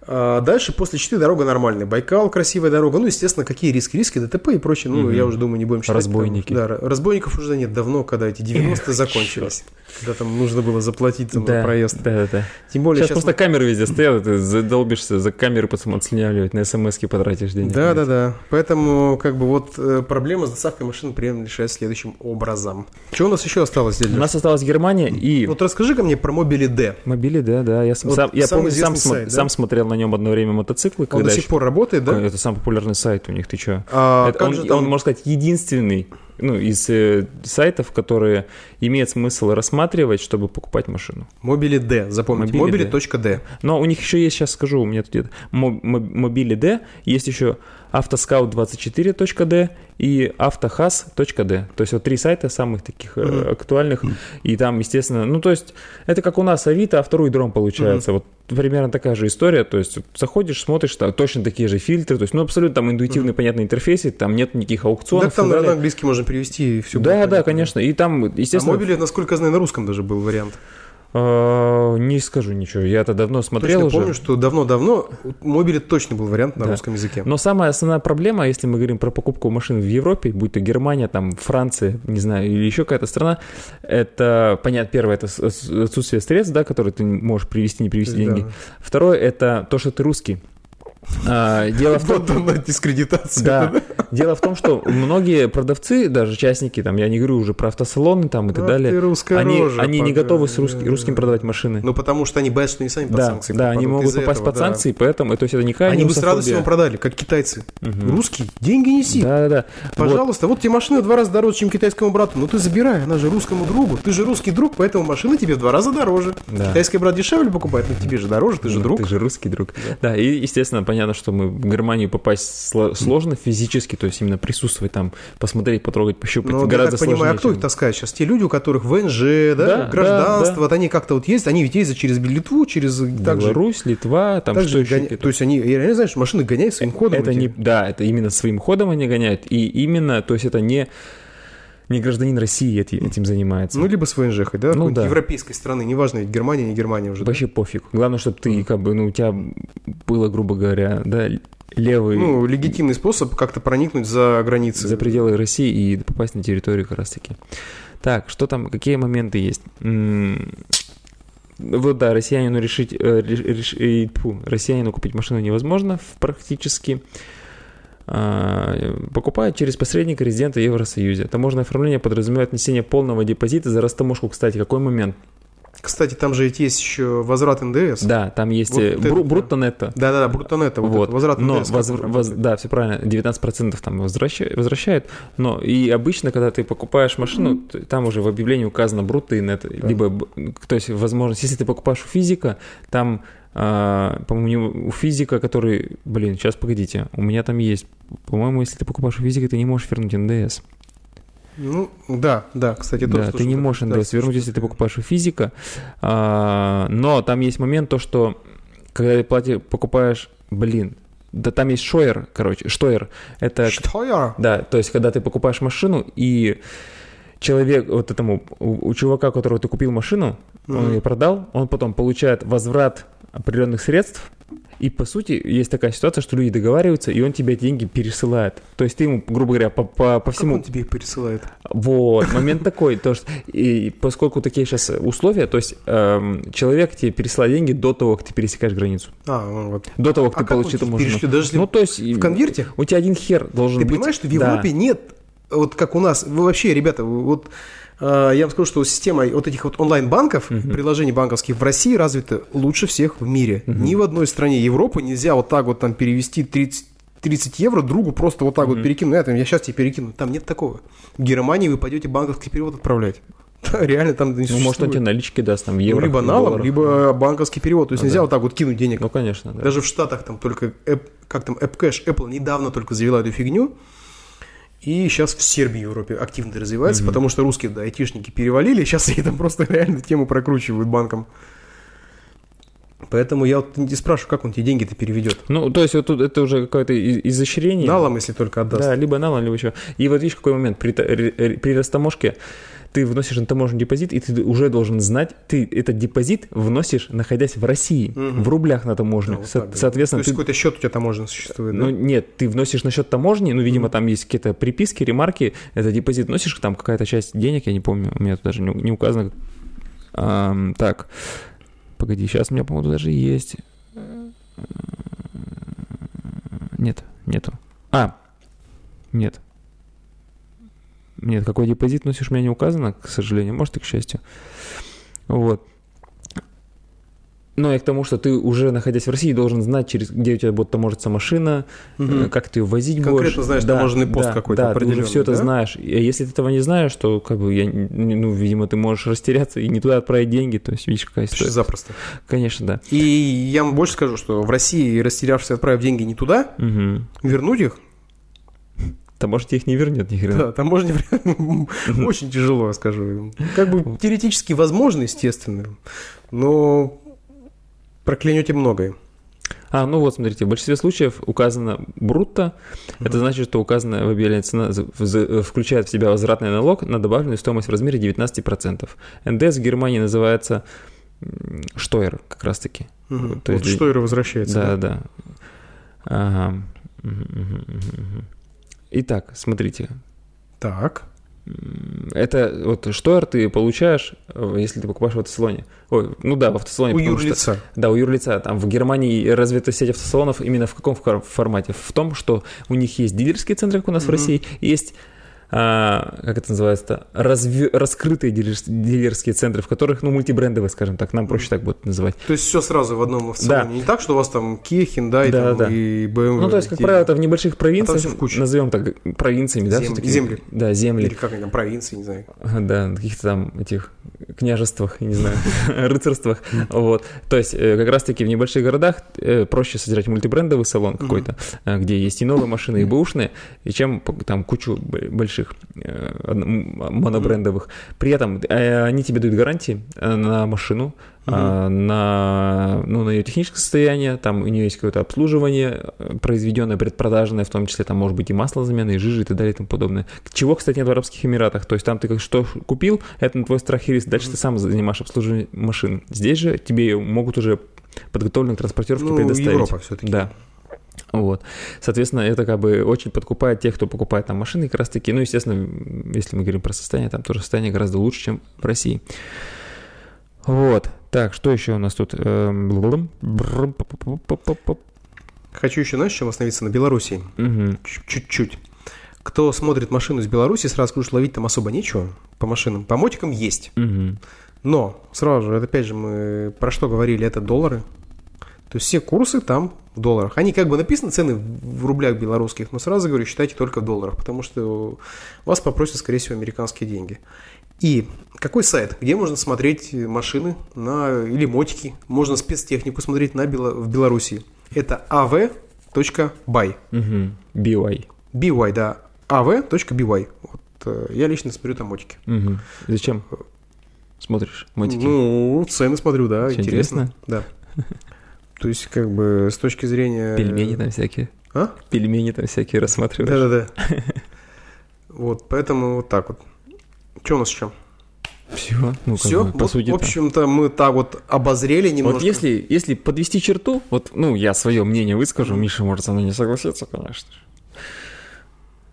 А дальше, после Читы, дорога нормальная. Байкал, красивая дорога. Ну, естественно, какие риски? Риски ДТП и прочее. Ну, Мгм. я уже думаю, не будем считать. Разбойники. Да, р- разбойников уже нет давно, когда эти [LAUGHS] 90-е закончились. Когда там нужно было заплатить там, за Да, проезд. да, да, да. Тем более Сейчас сейчас... просто камеры везде стоят, ты задолбишься за камеры потом отслюнявливать, на смс потратишь денег. Да, да, да. Поэтому, как бы, вот э, проблема с доставкой машин примерно решается следующим образом. Что у нас еще осталось здесь? У нас осталась Германия и Вот расскажи-ка мне про Мобили D. мобили, да, да. Я, сам, Вот сам- я помню, сам, сайт, да? сам смотрел на нем одно время мотоциклы, Он до сих еще- пор работает, да? Это самый популярный сайт у них, ты чё? А Это он, же там- он, можно сказать, единственный ну, из э, сайтов, которые имеет смысл рассматривать, чтобы покупать машину. Мобили D, запомните. Мобили Мобили.d. Но у них еще есть, сейчас скажу, у меня тут где-то мо- мо- мобили D, есть еще автоскаут24.d и автохаз.d. То есть вот три сайта самых таких Мгм. актуальных. И там, естественно, ну то есть это как у нас Авито, а второй дром получается. Вот примерно такая же история. То есть заходишь, смотришь, там точно такие же фильтры. То есть, ну абсолютно там интуитивный, понятный интерфейс, и там нет никаких аукционов. Так там, далее. английский можно перевести и все. Да, да, конечно. И там, А естественно, мобили, насколько я знаю, на русском даже был вариант. Э, не скажу ничего. Я это давно смотрел Точно уже. помню, что давно-давно мобили точно был вариант на Да. русском языке. Но самая основная проблема, если мы говорим про покупку машин в Европе, будь то Германия, там, Франция, не знаю, или еще какая-то страна, это, понятно, первое, это отсутствие средств, да, которые ты можешь привести, не привести деньги. Второе, это то, что ты русский. А, дело в том, Вот она, дискредитация. да, дело в том, что многие продавцы, даже частники, там, я не говорю уже про автосалоны там и так Вот далее, они, рожа, они не готовы с русски- русским продавать машины. Ну, потому что они боятся, что они сами под да, санкции да, они могут попасть этого, под да. санкции, поэтому, то есть это не какая Они бы с радостью вам продали, как китайцы. Мгм. Русский, деньги неси. Да, да, да. Вот. Пожалуйста, вот. тебе машина в два раза дороже, чем китайскому брату. Ну ты забирай, она же русскому другу. Ты же русский друг, поэтому машина тебе в два раза дороже. Да. Китайский брат дешевле покупает, но тебе же дороже, ты же Ну, друг. Ты же русский друг. Да. и, естественно, понятно, что мы в Германию попасть сло- сложно физически, то есть именно присутствовать там, посмотреть, потрогать, пощупать, Но я гораздо так понимаю, сложнее. а кто чем- их таскает сейчас? Те люди, у которых ВНЖ, да, Да, гражданство, да, да. вот они как-то вот ездят, они ведь ездят через Литву, через также, Беларусь, Литва, там также что еще? гоня- То есть они, я реально знаю, что машины гоняют своим ходом. это эти. не, да, это именно своим ходом они гоняют, и именно, то есть это не, не гражданин России эти- этим занимается. Ну, либо с ВНЖ, да, Ну, да. европейской страны, неважно, ведь Германия, не Германия уже. да? Вообще пофиг. Главное, чтобы ты, как бы, ну, у тебя было, грубо говоря, да, левый Ну, легитимный способ как-то проникнуть за границы. за пределы России и попасть на территорию как раз-таки. Так, что там, какие моменты есть? Вот да, россиянину решить, э, реш- э, тьфу, россиянину купить машину невозможно практически. А, Покупают через посредника резидента Евросоюза. Таможенное оформление подразумевает внесение полного депозита за растаможку. Кстати, какой момент? Кстати, там же ведь есть еще возврат НДС. Да, там есть Вот э, это бру- да. брутто-нетто. Да-да-да, брутто-нетто, вот, Вот. это, возврат но НДС. воз- воз- да, все правильно, 19% там возвращают, возвращают, но и обычно, когда ты покупаешь машину, т- там уже в объявлении указано брутто и нет, либо, б- то есть возможность, если ты покупаешь у физика, там, по-моему, не- у физика, который, блин, сейчас погодите, у меня там есть, по-моему, если ты покупаешь физика, ты не можешь вернуть НДС. Ну, да, да, кстати, тоже Да, ты не можешь Да, НДС слышал вернуть, если ты покупаешь у физика. А, но там есть момент то, что когда ты плати, покупаешь, блин, да там есть шойер, короче, штойер. Это, я? да, то есть когда ты покупаешь машину и человек, вот этому, у, у чувака, которого ты купил машину, он Мгм. ее продал, он потом получает возврат определенных средств, и по сути есть такая ситуация, что люди договариваются, и он тебе деньги пересылает. То есть ты ему, грубо говоря, по, по, по Как всему... он тебе их пересылает? Вот, момент такой, то что, и поскольку такие сейчас условия, то есть эм, человек тебе пересылает деньги до того, как ты пересекаешь границу, А, ну вот. до того, А как ты как он получишь тебе эту машину. Даже Ну, то есть... в конверте? У тебя один хер должен Ты быть. понимаешь, что в Да. Европе нет, вот как у нас, вы вообще, ребята, вы- вот э, я вам скажу, что система вот этих вот онлайн-банков, приложений банковских в России развита лучше всех в мире. Ни в одной стране Европы нельзя вот так вот там перевести 30 30 евро другу просто вот так вот Мгм. перекину. Я, там, я сейчас тебе перекину. Там нет такого. В Германии вы пойдете банковский перевод отправлять. [LAUGHS] Реально там не Ну, может, он тебе налички даст, там, в Ну, евро. либо налом, либо банковский перевод. То есть Ну, нельзя да. вот так вот кинуть денег. Ну, конечно, да. Даже в Штатах там только, App- как там, AppCash, Apple недавно только завела эту фигню. И сейчас в Сербии, в Европе активно развивается, потому что русские, да, айтишники перевалили, [LAUGHS] сейчас они там просто реально тему прокручивают банком. Поэтому я вот не спрашиваю, как он тебе деньги-то переведет. Ну, то есть вот тут это уже какое-то изощрение. Налом, если только отдаст. Да, либо налом, либо еще. И вот видишь, какой момент. При, при растаможке ты вносишь на таможенный депозит, и ты уже должен знать, ты этот депозит вносишь, находясь в России, Мгм. в рублях на Да, таможне. вот Со- так, да. Соответственно, То есть ты... какой-то счет у тебя таможен существует, Ну да? нет, ты вносишь на счет таможни, ну, видимо, там есть какие-то приписки, ремарки, это депозит вносишь, там какая-то часть денег, я не помню, у меня тут даже не, не указано. Ам, так, погоди, сейчас у меня, по-моему, даже есть. Нет, нету. А, нет. Нет, какой депозит носишь, у меня не указано, к сожалению, может и к счастью. Вот. Но я к тому, что ты уже находясь в России должен знать, через где у тебя будет таможиться машина, э, как ты ее возить Конкретно будешь. знаешь таможенный пост какой-то Да, ты определенный, уже все это да? знаешь. И если ты этого не знаешь, то как бы я, ну, видимо, ты можешь растеряться и не туда отправить деньги. То есть, видишь, какая история. запросто. Конечно, да. И я вам больше скажу, что в России, растерявшись, отправив деньги не туда, Мгм. вернуть их, Таможня их не вернет ни хрена. да, таможня очень тяжело, скажу. Как бы теоретически возможно, естественно, но проклянете многое. А, ну вот, смотрите, в большинстве случаев указано брутто. Это значит, что указанная в объявлении цена за- включает в себя возвратный налог на добавленную стоимость в размере 19%. НДС в Германии называется штойер как раз-таки. Мгм. То Вот есть- и возвращается. Да, да? да. Ага. Мгм, мгм. Итак, смотрите. Так. Это вот штойер ты получаешь, э, если ты покупаешь в автосалоне. Ой, ну да, в автосалоне. У потому что- юрлица. Да, у юрлица. Там в Германии развита сеть автосалонов именно в каком фор- формате? В том, что у них есть дилерские центры, как у нас в Мгм. России, есть а, как это называется, разве- раскрытые дилер- дилерские центры, в которых, ну, мультибрендовые, скажем так, нам проще так будет называть. То есть все сразу в одном автосалоне. Да. Не так, что у вас там Kia, Hyundai Да, там, да. и BMW. Ну, то есть, как те- правило, это в небольших провинциях, всё в назовем так, провинциями, да, Зем- всё-таки? земли. Да, земли. Или как они там, провинции, не знаю. [LAUGHS] Да, каких-то там этих княжествах, не знаю, [LAUGHS] рыцарствах. Вот. То есть, э, как раз-таки в небольших городах э, проще содержать мультибрендовый салон какой-то, э, где есть и новые машины, и бэушные, и чем там кучу больших монобрендовых. При этом они тебе дают гарантии на машину, а, на, ну, на ее техническое состояние, там у нее есть какое-то обслуживание э, произведенное, предпродажное, в том числе там может быть и масло замена, и жижи и так далее и тому подобное. Чего, кстати, нет в Арабских Эмиратах. То есть там ты как что купил, это на твой страх и риск, дальше ты сам занимаешь обслуживание машин. Здесь же тебе могут уже подготовленную транспортировку Ну, предоставить. Европа все-таки. Да. Вот. Соответственно, это как бы очень подкупает тех, кто покупает там машины как раз таки. Ну, естественно, если мы говорим про состояние, там тоже состояние гораздо лучше, чем в России. Вот. Так, что еще у нас тут? Хочу еще, знаешь, чем остановиться на Беларуси? Мгм. Чуть-чуть. Кто смотрит машину из Беларуси, сразу скажу, что ловить там особо нечего по машинам. По мотикам есть. Мгм. Но, сразу же, опять же мы про что говорили, это доллары. То есть все курсы там в долларах. Они как бы написаны цены в рублях белорусских, но сразу говорю, считайте только в долларах, потому что вас попросят, скорее всего, американские деньги. И какой сайт, где можно смотреть машины на, или мотики, можно спецтехнику смотреть на Бело- в Беларуси. Это av.by. Мгм. BY. by, да, av.by. Вот, э, я лично смотрю там мотики. Мгм. Зачем смотришь мотики? Ну, цены смотрю, да, Что, интересно. Да. То есть, как бы, с точки зрения... Пельмени там всякие. А? Пельмени там всякие рассматриваешь. Да-да-да. Вот, поэтому вот так вот. Что у нас еще? Все, ну Все? бы, по сути в общем-то, мы так вот обозрели немножко. Вот если, если подвести черту, вот, ну, я свое мнение выскажу, Миша может со мной не согласиться, конечно же.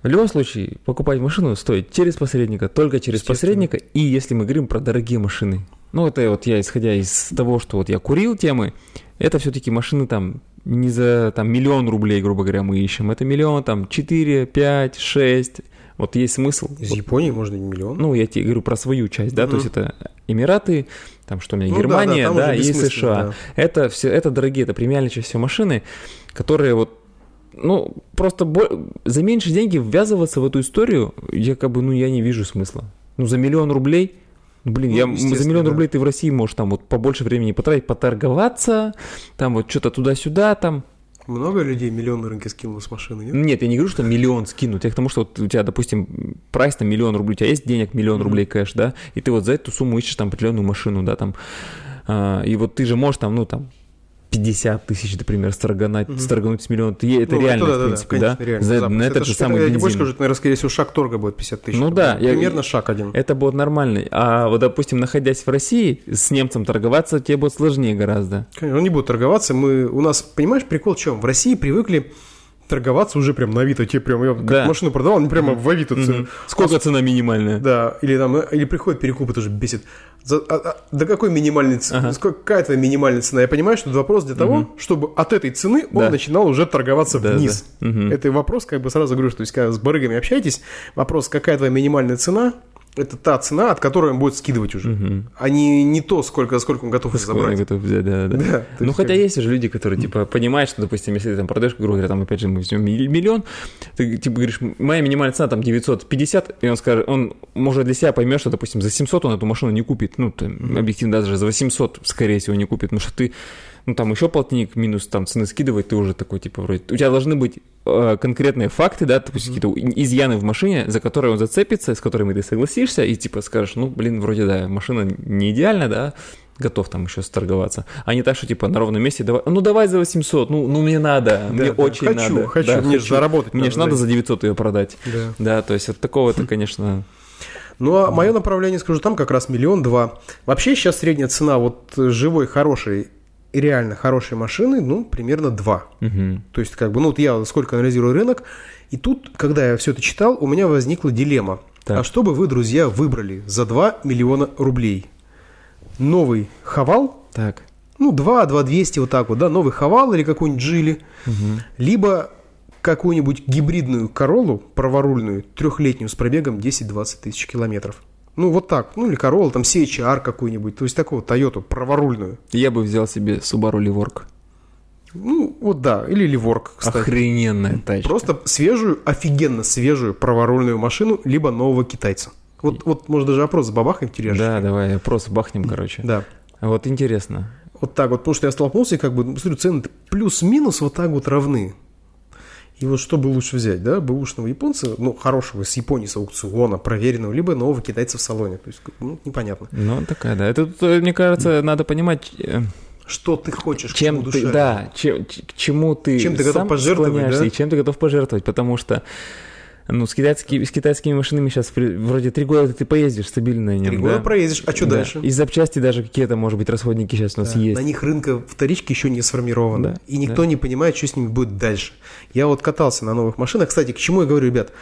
В любом случае, покупать машину стоит через посредника, только через посредника, и если мы говорим про дорогие машины. Ну, это вот я, исходя из того, что вот я курил темы, это все-таки машины там не за там миллион рублей, грубо говоря, мы ищем. Это миллион, там, 4, 5, 6. Вот есть смысл. Из Вот Японии можно не миллион. ну, я тебе говорю про свою часть, да, то есть это Эмираты, там что у меня, Ну да, Германия, да, да, уже и США. да. Это все, это дорогие, это премиальные чаще всего машины, которые вот ну, просто бо- за меньшие деньги ввязываться в эту историю, я как бы, ну, я не вижу смысла. Ну, за миллион рублей, ну, блин, Ну, я, за миллион да. рублей ты в России можешь там вот побольше времени потратить, поторговаться, там вот что-то туда-сюда, там. Много людей миллион на рынке скинуло с машины, нет? Нет, я не говорю, что миллион скинуть, я к тому, что вот у тебя, допустим, прайс там миллион рублей, у тебя есть денег миллион Мгм. рублей кэш, да, и ты вот за эту сумму ищешь там определенную машину, да, там, а, и вот ты же можешь там, ну, там, 50 тысяч, например, строганать, Мгм. строгануть с миллиона. Это Ну, реально, да, в да, принципе, конечно, да? реально, За- запас. на Это этот же ж, самый Я не больше бензин. скажу, наверное, скорее всего, шаг торга будет 50 тысяч. Ну да, я- Примерно шаг один. Это будет нормально. А вот, допустим, находясь в России, с немцем торговаться тебе будет сложнее гораздо. Конечно, он не будет торговаться. Мы, у нас, понимаешь, прикол в чем? В России привыкли торговаться уже прям на Авито. Тебе прям, я как Да. машину продавал, они прямо в Авито. Мгм. Сколько цена минимальная? Да, или там, или приходит перекуп, это уже бесит. За- а- а- до какой минимальной цены? Ага. Сколько- Какая твоя минимальная цена? Я понимаю, что это вопрос для того, чтобы от этой цены он Да. начинал уже торговаться Да, вниз. да. Мгм. Это вопрос, как бы сразу говорю, что есть, когда с барыгами общаетесь, вопрос, какая твоя минимальная цена, это та цена, от которой он будет скидывать уже. Мгм. А не, не то, сколько, сколько он готов Сколько забрать. готов взять, да, да. Да, Ну, хотя как- есть же люди, которые, типа, понимают, что, допустим, если ты там продаешь, грубо говоря, там, опять же, мы возьмем ми- миллион, ты, типа, говоришь, моя минимальная цена там 950, и он скажет, он, может, для себя поймет, что, допустим, за 700 он эту машину не купит, ну, там, объективно, даже за 800, скорее всего, не купит, потому что ты, ну, там, еще полтинник минус, там, цены скидывать, ты уже такой, типа, вроде, у тебя должны быть э, конкретные факты, да, допустим, какие-то изъяны в машине, за которые он зацепится, с которыми ты согласишься, и, типа, скажешь, ну, блин, вроде, да, машина не идеальна, да, готов там еще сторговаться. А не так, что типа на ровном месте давай, ну давай за 800, ну, ну мне надо, Да, мне да, очень хочу, надо. хочу, Да, мне же заработать Мне же надо за 900 ее продать. Да. Да, то есть от такого-то, конечно... Ну, а мое направление, скажу, там как раз миллион два. Вообще сейчас средняя цена вот живой, хорошей реально хорошей машины, ну, примерно два. мгм. То есть, как бы, ну, вот я сколько анализирую рынок, и тут, когда я все это читал, у меня возникла дилемма. Так. А что бы вы, друзья, выбрали за 2 миллиона рублей? Новый Хавал, Так. ну, 2, 2 200, вот так вот, да, новый Хавал или какой-нибудь Джили, Мгм. либо какую-нибудь гибридную Королу праворульную, трехлетнюю с пробегом 10-20 тысяч километров. Ну, вот так. Ну, или Королла, там CHR какую-нибудь, то есть такого Тойоту праворульную. Я бы взял себе Subaru Livork. Ну, вот да, или Ливорк, кстати. Охрененная тачка. Просто свежую, офигенно свежую праворульную машину, либо нового китайца. Вот, вот может, даже опрос забабахаем тележечкой. Да, давай, просто бахнем, короче. Да. Вот интересно. Вот так вот, потому что я столкнулся, и как бы, ну, смотрю, цены плюс-минус вот так вот равны. И вот что бы лучше взять, да, бэушного японца, ну, хорошего, с Японии, с аукциона, проверенного, либо нового китайца в салоне. То есть, ну, непонятно. Ну, такая, да. Это, э, мне кажется, надо понимать, э, Что ты хочешь, к чем чему ты, душа. да, чем, к чему ты Чем ты готов пожертвовать, да? и чем ты готов пожертвовать, потому что ну, с, китайскими, с китайскими машинами сейчас вроде три года ты поездишь стабильно Три года да? проездишь, а что Да. дальше? И запчасти даже какие-то, может быть, расходники сейчас у нас Да, есть. На них рынка вторички еще не сформировано. Да, и никто не понимает, что с ними будет дальше. Я вот катался на новых машинах. Кстати, к чему я говорю, ребят?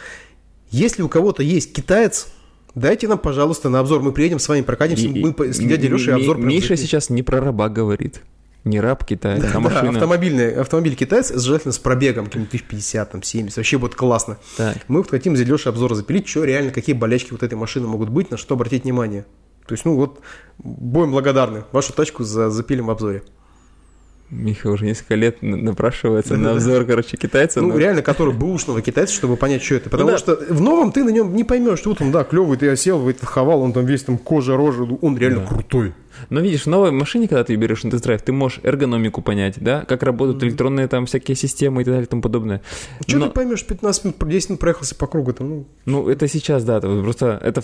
Если у кого-то есть китаец, дайте нам, пожалуйста, на обзор. Мы приедем с вами, прокатимся. И- мы с дядей Лешей обзор Миша сейчас не про раба говорит. Не раб китаец, а Да, машина. автомобильный, автомобиль китайец, желательно с пробегом, каким-нибудь 1050, там, 70, вообще будет классно. Так. Мы вот хотим дядей Лешей обзор запилить, что реально, какие болячки вот этой машины могут быть, на что обратить внимание. То есть, ну вот, будем благодарны. Вашу тачку за, запилим в обзоре. Миха уже несколько лет на- напрашивается [LAUGHS] на обзор, короче, китайца. Ну, но- реально, который бэушного китайца, чтобы понять, что это. Потому да. что в новом ты на нем не поймешь, что вот он, да, клевый, ты осел, хавал, он там весь там кожа, рожа, ну, он реально Да. крутой. Но видишь, в новой машине, когда ты ее берешь на тест-драйв, ты можешь эргономику понять, да, как работают электронные там всякие системы и так далее и тому подобное. Что Но- ты поймешь, 15 минут, 10 минут проехался по кругу, там, ну, Ну, это сейчас, да, просто это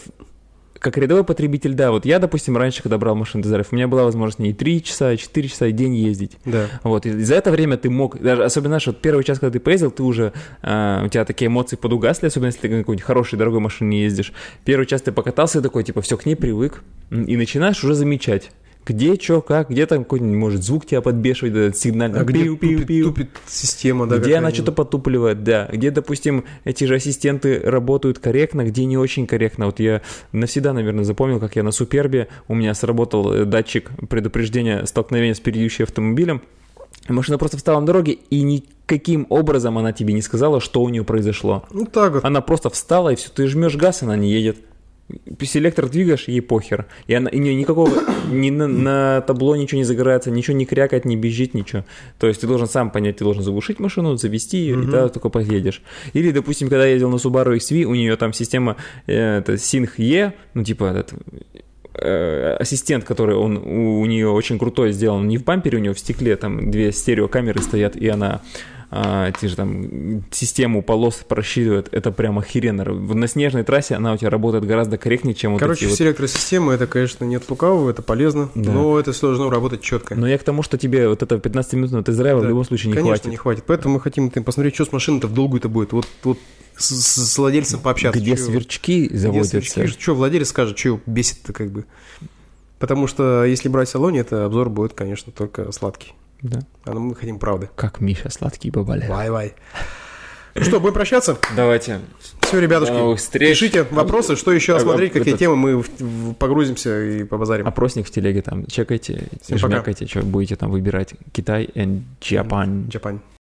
как рядовой потребитель, да, вот я, допустим, раньше, когда брал машину тест-драйв, у меня была возможность не 3 часа, а 4 часа в день ездить. да. Вот, и за это время ты мог, даже особенно, знаешь, вот первый час, когда ты поездил, ты уже, а, у тебя такие эмоции подугасли, особенно если ты на какой-нибудь хорошей, дорогой машине ездишь. Первый час ты покатался и такой, типа, все, к ней привык, и начинаешь уже замечать, где, что, как, где там какой-нибудь, может, звук тебя подбешивает, этот сигнал, А где пиу, пиу, тупит, пиу. тупит система, да, где она что-то потупливает, да. Где, допустим, эти же ассистенты работают корректно, где не очень корректно. Вот я навсегда, наверное, запомнил, как я на Супербе, у меня сработал э, датчик предупреждения столкновения с передающим автомобилем. Машина просто встала на дороге, и никаким образом она тебе не сказала, что у нее произошло. Ну, так вот. Она просто встала, и все, ты жмешь газ, она не едет. Селектор двигаешь, ей похер. И, она, и никакого, [COUGHS] ни на, на табло ничего не загорается, ничего не крякает, не бежит, ничего. То есть ты должен сам понять, ты должен заглушить машину, завести ее, и тогда только поедешь. Или, допустим, когда я ездил на Subaru XV, у нее там система э, это Sync E, ну типа этот э, ассистент, который он у, у нее очень крутой сделан, не в бампере, у нее в стекле, там две стереокамеры стоят, и она а, те же там систему полос просчитывает, это прям охеренно. В- На снежной трассе она у тебя работает гораздо корректнее, чем вот Короче, эти вот все электросистемы, это, конечно, нет лукавого, это полезно, Да. но это все должно работать четко. Но я к тому, что тебе вот это 15-минутного тест-драйва в Да. любом случае не Конечно, хватит. не хватит. Поэтому мы хотим посмотреть, что с машиной-то в долгую-то будет. Вот, вот с, с- владельцем пообщаться. Где Чё- сверчки где заводятся. сверчки, Что владелец скажет, что его бесит-то как бы. Потому что если брать в салоне, это обзор будет, конечно, только сладкий. Да. А мы хотим правды. Как Миша, сладкий бабаля. Вай-вай. Ну что, будем прощаться? Давайте. Все, ребятушки. До новых встреч. Пишите вопросы, что еще осмотреть, какие этот- темы мы в- в- погрузимся и побазарим. Опросник в телеге там, чекайте, Всем пока. жмякайте, что будете там выбирать. Китай and Japan. Джапань.